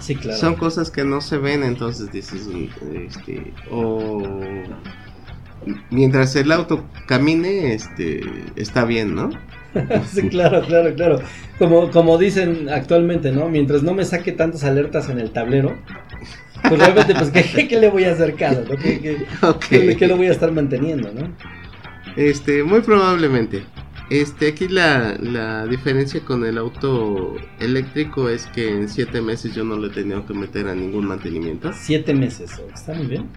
Sí, claro. Son cosas que no se ven, entonces dices este o mientras el auto camine, este está bien, ¿no? sí, claro, claro, claro. Como como dicen actualmente, ¿no? Mientras no me saque tantas alertas en el tablero, pues realmente, pues, ¿qué, qué le voy a hacer caso? ¿no? ¿Qué, qué, okay. ¿qué, ¿Qué, lo voy a estar manteniendo, no? Este, muy probablemente. Este, aquí la, la diferencia con el auto eléctrico es que en siete meses yo no le he tenido que meter a ningún mantenimiento. Siete meses, está muy bien.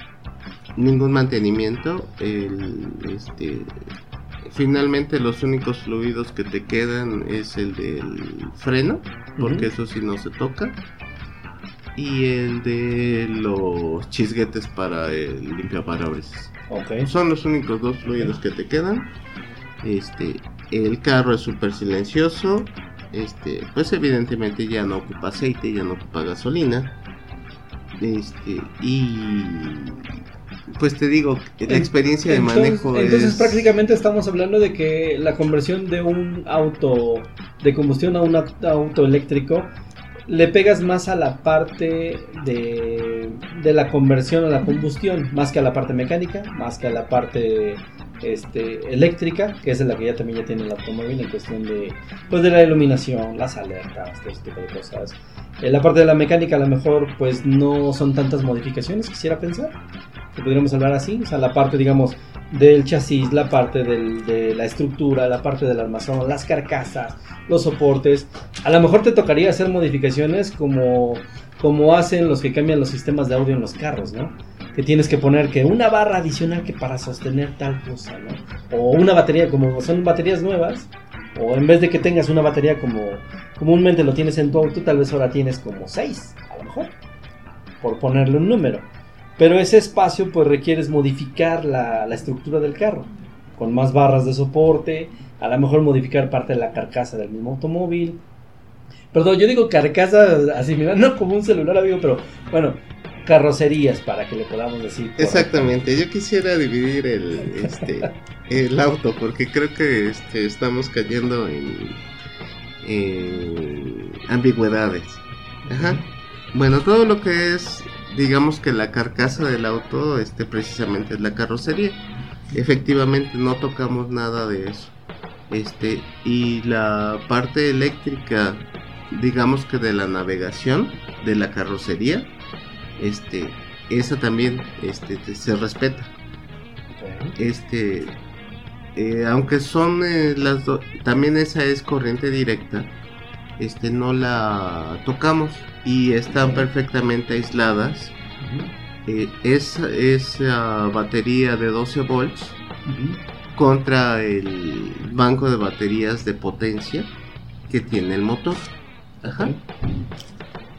Ningún mantenimiento. El, este, finalmente los únicos fluidos que te quedan es el del freno, porque eso sí no se toca. Y el de los chisguetes para el limpiaparabrisas. Ok. Son los únicos dos fluidos que te quedan. Este, el carro es súper silencioso. Este, pues evidentemente ya no ocupa aceite, ya no ocupa gasolina. Este, y pues te digo, la experiencia de Entonces- manejo Entonces es prácticamente estamos hablando de que la conversión de un auto de combustión a un aut- auto eléctrico le pegas más a la parte de, de la conversión a la combustión, más que a la parte mecánica, más que a la parte este, eléctrica, que es la que ya también ya tiene el automóvil en cuestión de, pues, de la iluminación, las alertas, todo ese tipo de cosas. En la parte de la mecánica a lo mejor pues no son tantas modificaciones, quisiera pensar que podríamos hablar así, o sea, la parte, digamos, del chasis, la parte del- de la estructura, la parte del armazón, las carcasas, los soportes. A lo mejor te tocaría hacer modificaciones como, como hacen los que cambian los sistemas de audio en los carros, ¿no? Que tienes que poner que una barra adicional que para sostener tal cosa, ¿no? O una batería, como son baterías nuevas, o en vez de que tengas una batería como comúnmente lo tienes en tu auto, tal vez ahora tienes como seis, a lo mejor, por ponerle un número. Pero ese espacio pues requieres modificar la, la estructura del carro, con más barras de soporte, a lo mejor modificar parte de la carcasa del mismo automóvil. Perdón, yo digo carcasa no como un celular, amigo, pero bueno, carrocerías para que le podamos decir. correcto. Exactamente, yo quisiera dividir el, este, el auto porque creo que este, estamos cayendo en, en ambigüedades. Ajá. Bueno, todo lo que es, digamos que la carcasa del auto, este, precisamente es la carrocería. Efectivamente, no tocamos nada de eso. Este, y la parte eléctrica, digamos que de la navegación de la carrocería, este, esa también este, te- se respeta. Este, eh, aunque son eh, las dos, también esa es corriente directa, este, no la tocamos y están perfectamente aisladas. Ujú, Eh, esa, esa batería de 12 volts contra el banco de baterías de potencia que tiene el motor. Ajá.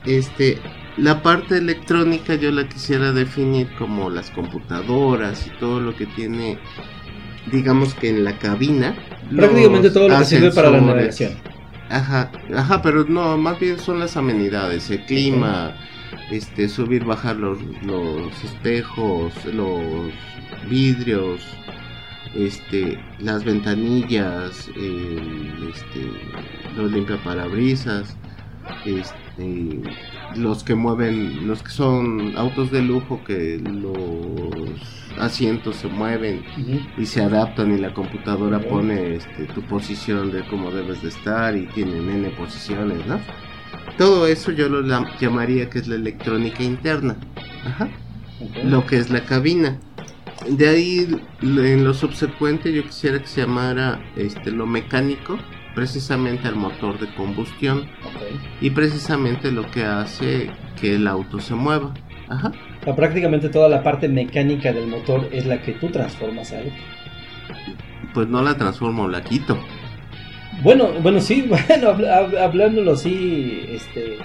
Este, la parte electrónica yo la quisiera definir como las computadoras y todo lo que tiene, digamos que en la cabina. Prácticamente todo lo que sirve para la navegación. Ajá, ajá, pero no, más bien son las amenidades, el clima, este, subir, bajar los, los espejos, los vidrios, este, las ventanillas, el, este, los limpiaparabrisas, este, los que mueven, los que son autos de lujo que los asientos se mueven y se adaptan y la computadora pone este, tu posición de cómo debes de estar y tienen n posiciones, ¿no? Todo eso yo lo lam- llamaría que es la electrónica interna. Ajá. Lo que es la cabina. De ahí en lo subsecuente yo quisiera que se llamara este lo mecánico, precisamente al motor de combustión y precisamente lo que hace que el auto se mueva. Ajá. O prácticamente toda la parte mecánica del motor es la que tú transformas a él. Pues no la transformo, la quito. Bueno, bueno, sí, bueno, habl- hab- hablándolo así, este,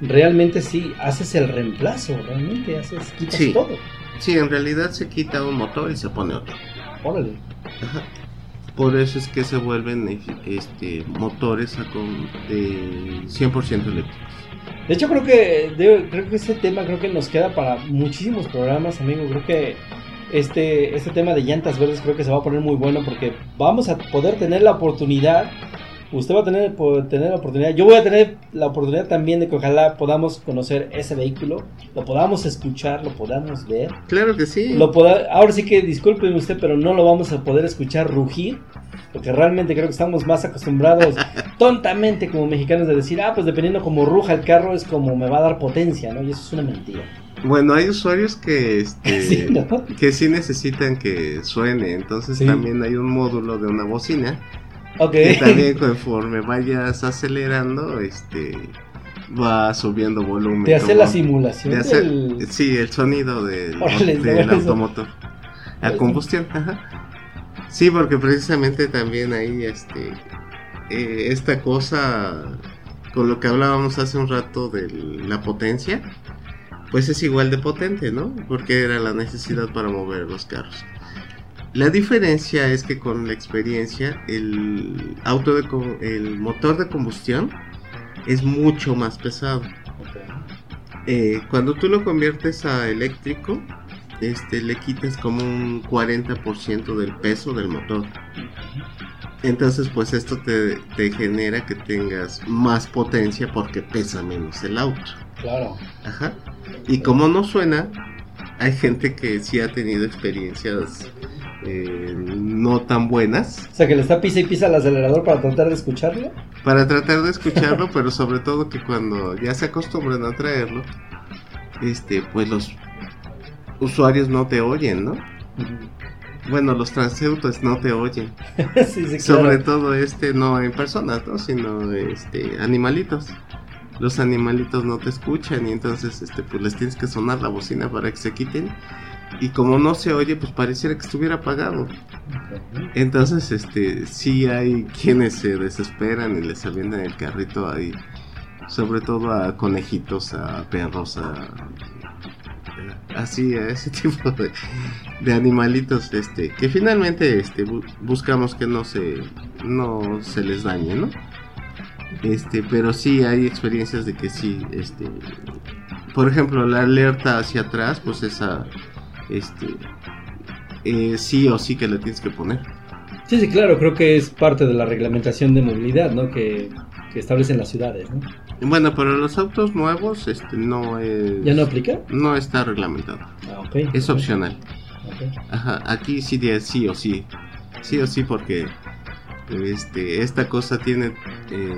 realmente sí, haces el reemplazo, realmente haces, quitas Sí. todo. Sí, en realidad se quita un motor y se pone otro. Órale. Ajá. Por eso es que se vuelven este, motores a con- de 100% eléctricos. De hecho, creo que creo que ese tema creo que nos queda para muchísimos programas, amigo. Creo que este, este tema de llantas verdes creo que se va a poner muy bueno porque vamos a poder tener la oportunidad. Usted va a tener, tener la oportunidad. Yo voy a tener la oportunidad también de que ojalá podamos conocer ese vehículo, lo podamos escuchar, lo podamos ver. Claro que sí. Lo poda- ahora sí que disculpen usted, pero no lo vamos a poder escuchar rugir. Porque realmente creo que estamos más acostumbrados tontamente como mexicanos de decir, ah, pues dependiendo como ruja el carro es como me va a dar potencia, ¿no? Y eso es una mentira. Bueno, hay usuarios que, este, Sí, ¿no? que sí necesitan que suene. Entonces Sí. también hay un módulo de una bocina. Ok. Que también conforme vayas acelerando, este va subiendo volumen. Te hace como- la simulación de hacer- del- Sí, el sonido del, del automotor. A combustión, ajá. Sí, porque precisamente también ahí este eh, esta cosa con lo que hablábamos hace un rato de la potencia, pues es igual de potente, ¿no? Porque era la necesidad para mover los carros. La diferencia es que con la experiencia el auto de el motor de combustión es mucho más pesado. Eh, cuando tú lo conviertes a eléctrico, este, le quitas como un 40% del peso del motor. Entonces, pues esto te, te, genera que tengas más potencia porque pesa menos el auto. Claro. Ajá. Y como no suena, hay gente que sí ha tenido experiencias eh, no tan buenas. O sea, que le está pisa y pisa al acelerador para tratar de escucharlo. Para tratar de escucharlo, pero sobre todo que cuando ya se acostumbran a traerlo, este, pues los usuarios no te oyen, ¿no? Bueno, los transeúntes no te oyen. Sobre todo este no en personas, ¿no? Sino este animalitos. Los animalitos no te escuchan y entonces este pues les tienes que sonar la bocina para que se quiten. Y como no se oye, pues pareciera que estuviera apagado. Entonces, este, sí hay quienes se desesperan y les aviendan el carrito ahí. Sobre todo a conejitos, a perros, a así a ese tipo de, animalitos este que finalmente este buscamos que no se no se les dañe no este pero sí hay experiencias de que sí este por ejemplo la alerta hacia atrás pues esa este eh, sí o sí que la tienes que poner sí sí claro creo que es parte de la reglamentación de movilidad no que, que establecen las ciudades no bueno, pero los autos nuevos este, no es... ¿Ya no aplica? No está reglamentado. Ah, Es opcional. Ajá, aquí sí de sí o sí. Sí o sí porque este, esta cosa tiene eh,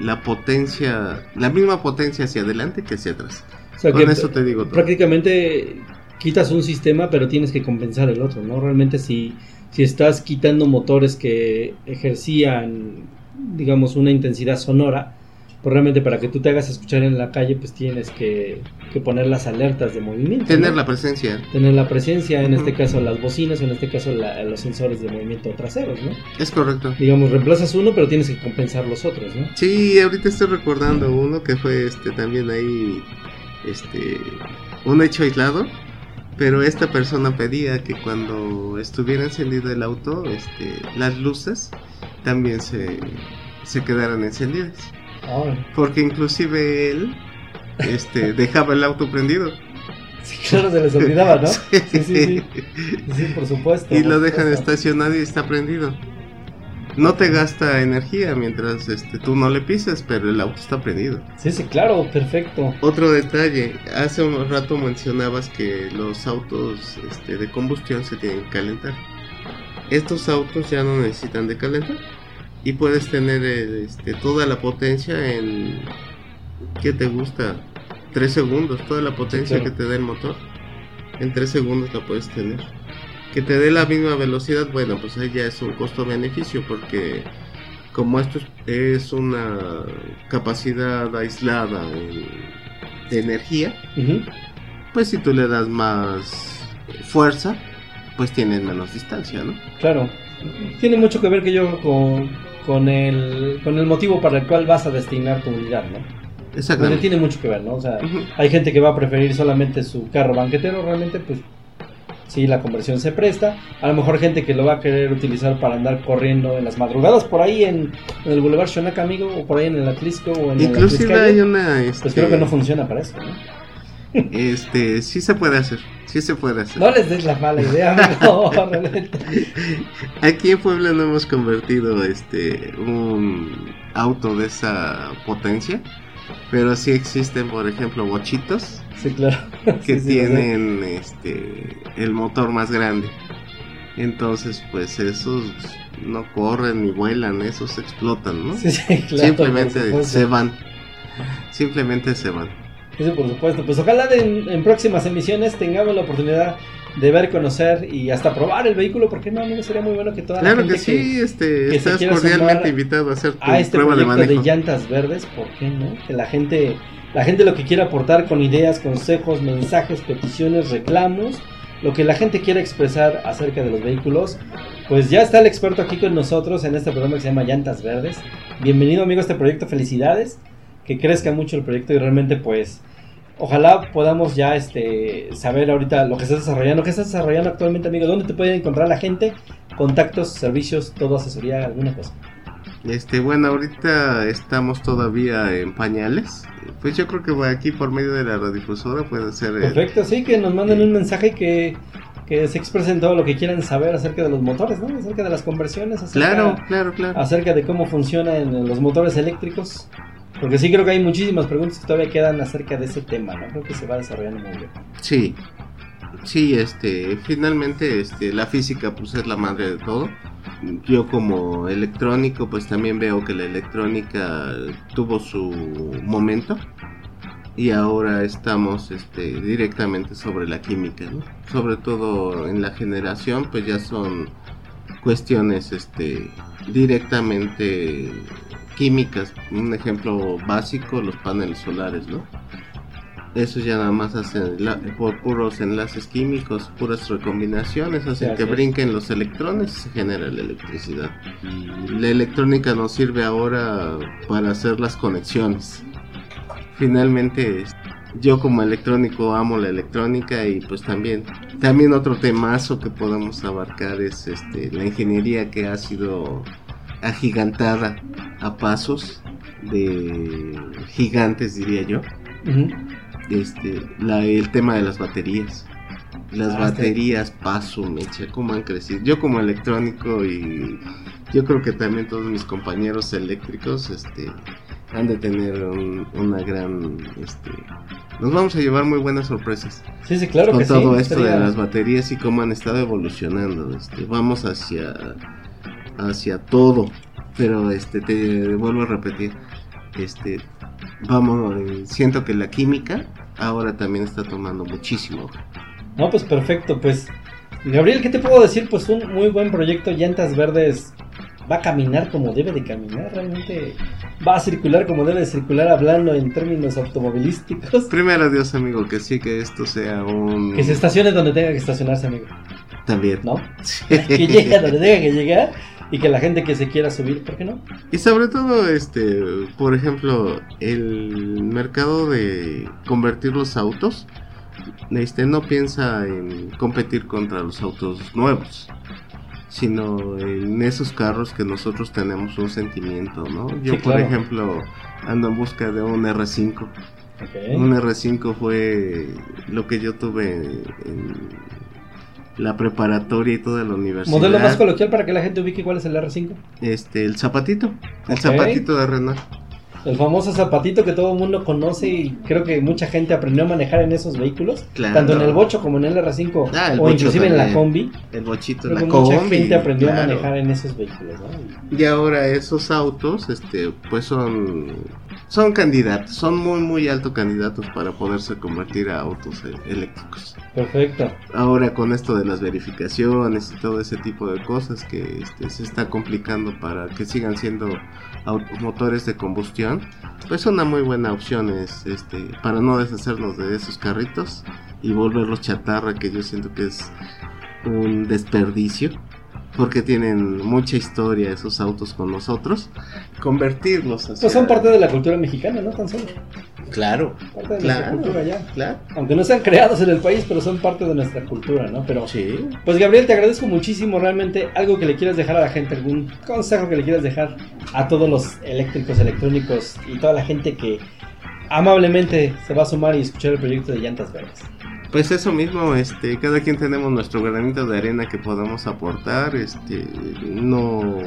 la potencia, la misma potencia hacia adelante que hacia atrás. Con eso te digo todo. Prácticamente quitas un sistema, pero tienes que compensar el otro, ¿no? Realmente si, si estás quitando motores que ejercían, digamos, una intensidad sonora, pues realmente para que tú te hagas escuchar en la calle, pues tienes que, poner las alertas de movimiento. Tener la presencia. Tener la presencia, en este caso las bocinas, en este caso los sensores de movimiento traseros, ¿no? Es correcto. Digamos, reemplazas uno, pero tienes que compensar los otros, ¿no? Sí, ahorita estoy recordando uno que fue este también ahí, este, un hecho aislado. Pero esta persona pedía que cuando estuviera encendido el auto, este, las luces también se, se quedaran encendidas. Porque inclusive él este, dejaba el auto prendido. Sí, claro, se les olvidaba, ¿no? Sí, sí, sí. Sí, por supuesto. Y lo dejan estacionado y está prendido. No te gasta energía mientras este, tú no le pises, pero el auto está prendido. Sí, sí, claro, perfecto. Otro detalle, hace un rato mencionabas que los autos este, de combustión se tienen que calentar. Estos autos ya no necesitan de calentar y puedes tener este, toda la potencia en ¿qué te gusta? 3 segundos, toda la potencia que te da el motor. En 3 segundos la puedes tener. Que te dé la misma velocidad, bueno, pues ahí ya es un costo-beneficio porque como esto es una capacidad aislada de energía, pues si tú le das más fuerza, pues tienes menos distancia, ¿no? Claro. Tiene mucho que ver que yo con, con el, con el motivo para el cual vas a destinar tu unidad, ¿no? Exactamente. tiene mucho que ver, ¿no? O sea, hay gente que va a preferir solamente su carro banquetero, realmente, pues sí, la conversión se presta. A lo mejor gente que lo va a querer utilizar para andar corriendo en las madrugadas por ahí en, el Boulevard Shonak, amigo, o por ahí en el Atlisco o en Inclusive hay una... Pues creo que no funciona para eso, ¿no? Este, sí se puede hacer, sí se puede hacer. No les des la mala idea, amigo, Aquí en Puebla no hemos convertido este un auto de esa potencia, pero sí existen, por ejemplo, bochitos. Sí, claro. Que tienen este el motor más grande. Entonces, pues esos no corren ni vuelan, esos explotan, ¿no? Claro, Simplemente se van. Simplemente se van. Eso por supuesto. Pues ojalá en próximas emisiones tengamos la oportunidad de ver, conocer y hasta probar el vehículo, porque no, amigo, sería muy bueno que toda la gente que sí, este, estás cordialmente invitado a hacer tu a este prueba de manejo. de llantas verdes, ¿por qué no? Que la gente, la gente lo que quiera aportar con ideas, consejos, mensajes, peticiones, reclamos, lo que la gente quiera expresar acerca de los vehículos, Pues ya está el experto aquí con nosotros en este programa que se llama Llantas Verdes. Bienvenido amigo a este proyecto, felicidades. Que crezca mucho el proyecto y realmente pues ojalá podamos ya este saber ahorita lo que estás desarrollando. ¿Qué estás desarrollando actualmente amigo? ¿Dónde te puede encontrar la gente? Contactos, servicios, todo asesoría, alguna cosa. Este, bueno, ahorita estamos todavía en pañales. Pues yo creo que aquí por medio de la radiodifusora puede ser. Perfecto, sí, que nos manden un mensaje que, que se expresen todo lo que quieran saber acerca de los motores, ¿no? Acerca de las conversiones. Acerca, claro, claro, claro. Acerca de cómo funcionan los motores eléctricos. Porque sí creo que hay muchísimas preguntas que todavía quedan acerca de ese tema, ¿no? Creo que se va desarrollando muy bien. Sí, sí, este, finalmente, este, la física pues es la madre de todo yo como electrónico pues también veo que la electrónica tuvo su momento y ahora estamos este, directamente sobre la química, sobre todo en la generación pues ya son cuestiones este, directamente químicas, un ejemplo básico los paneles solares, ¿no? Eso ya nada más hacen por puros enlaces químicos, puras recombinaciones, hacen que brinquen los electrones y se genera la electricidad. La electrónica nos sirve ahora para hacer las conexiones. Finalmente, yo como electrónico amo la electrónica y pues también también otro temazo que podemos abarcar es este la ingeniería que ha sido agigantada a pasos de gigantes diría yo este, la, el tema de las baterías. Las ah, baterías, paso, mecha, cómo han crecido. Yo como electrónico y yo creo que también todos mis compañeros eléctricos este, han de tener una gran... Este, nos vamos a llevar muy buenas sorpresas. Sí, sí, claro. Con todo esto de las baterías y cómo han estado evolucionando. Este, vamos hacia, hacia todo. Pero este, te vuelvo a repetir. Este, vamos, eh, siento que la química ahora también está tomando muchísimo. No, pues perfecto, pues Gabriel, ¿qué te puedo decir? Pues un muy buen proyecto, Llantas Verdes va a caminar como debe de caminar, realmente va a circular como debe de circular hablando en términos automovilísticos. Primero Dios, amigo, que sí que esto sea un... Que se estacione donde tenga que estacionarse, amigo. También. ¿No? Que llegue donde tenga que llegar y que la gente que se quiera subir, ¿por qué no? Y sobre todo, este, por ejemplo, el mercado de convertir los autos, este, no piensa en competir contra los autos nuevos, sino en esos carros que nosotros tenemos un sentimiento, ¿no? Yo, por ejemplo, ando en busca de un R5. Un R5 fue lo que yo tuve en, la preparatoria y toda la universidad. Modelo más coloquial para que la gente ubique cuál es el R5. Este, el zapatito, el zapatito de Renault. El famoso zapatito que todo el mundo conoce y creo que mucha gente aprendió a manejar en esos vehículos. Tanto en el bocho como en el R5 ah, o inclusive en la combi. El bochito, la Mucha gente aprendió a manejar en esos vehículos. Y ahora esos autos, este, pues son son candidatos, son muy muy altos candidatos para poderse convertir a autos e-, eléctricos. Perfecto. Ahora con esto de las verificaciones y todo ese tipo de cosas que este, se está complicando para que sigan siendo motores de combustión, pues una muy buena opción es este para no deshacernos de esos carritos y volverlos chatarra que yo siento que es un desperdicio porque tienen mucha historia esos autos con nosotros, convertirlos hacia... Pues son parte de la cultura mexicana, ¿no? Tan solo. Claro. Parte de nuestra cultura ya. Claro. Aunque no sean creados en el país, pero son parte de nuestra cultura, ¿no? Pero. Sí. Pues Gabriel, te agradezco muchísimo realmente. Algo que le quieras dejar a la gente, algún consejo que le quieras dejar a todos los eléctricos, electrónicos y toda la gente que amablemente se va a sumar y escuchar el proyecto de Llantas Verdes. Pues eso mismo, este, cada quien tenemos nuestro granito de arena que podamos aportar, este, no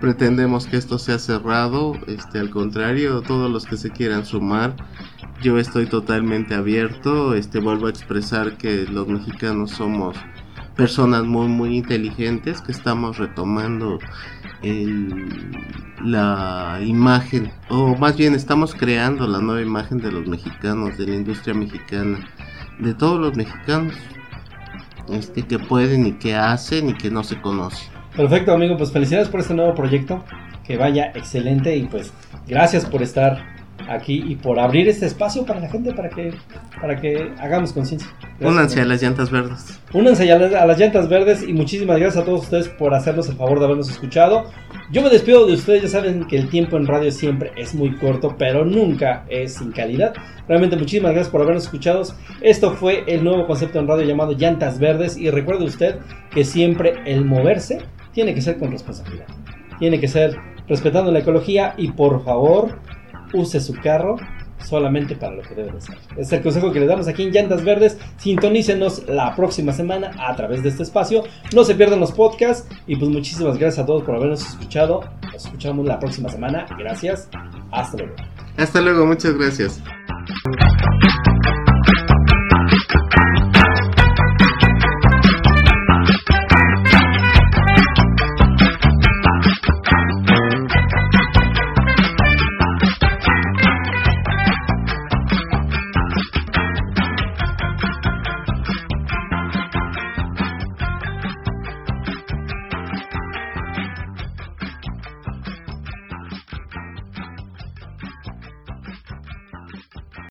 pretendemos que esto sea cerrado, este, al contrario, todos los que se quieran sumar, yo estoy totalmente abierto, este, vuelvo a expresar que los mexicanos somos personas muy muy inteligentes que estamos retomando la imagen o más bien estamos creando la nueva imagen de los mexicanos de la industria mexicana de todos los mexicanos este que pueden y que hacen y que no se conocen. Perfecto, amigo, pues felicidades por este nuevo proyecto, que vaya excelente y pues gracias por estar aquí y por abrir este espacio para la gente, para que, para que hagamos conciencia. Únanse a las llantas verdes. Únanse a las, a las llantas verdes y muchísimas gracias a todos ustedes por hacernos el favor de habernos escuchado. Yo me despido de ustedes, ya saben que el tiempo en radio siempre es muy corto, pero nunca es sin calidad. Realmente muchísimas gracias por habernos escuchado. Esto fue el nuevo concepto en radio llamado Llantas Verdes y recuerde usted que siempre el moverse tiene que ser con responsabilidad. Tiene que ser respetando la ecología y por favor use su carro solamente para lo que debe de ser. Es el consejo que le damos aquí en Llantas Verdes. Sintonícenos la próxima semana a través de este espacio. No se pierdan los podcasts. Y pues muchísimas gracias a todos por habernos escuchado. Nos escuchamos la próxima semana. Gracias. Hasta luego. Hasta luego, muchas gracias.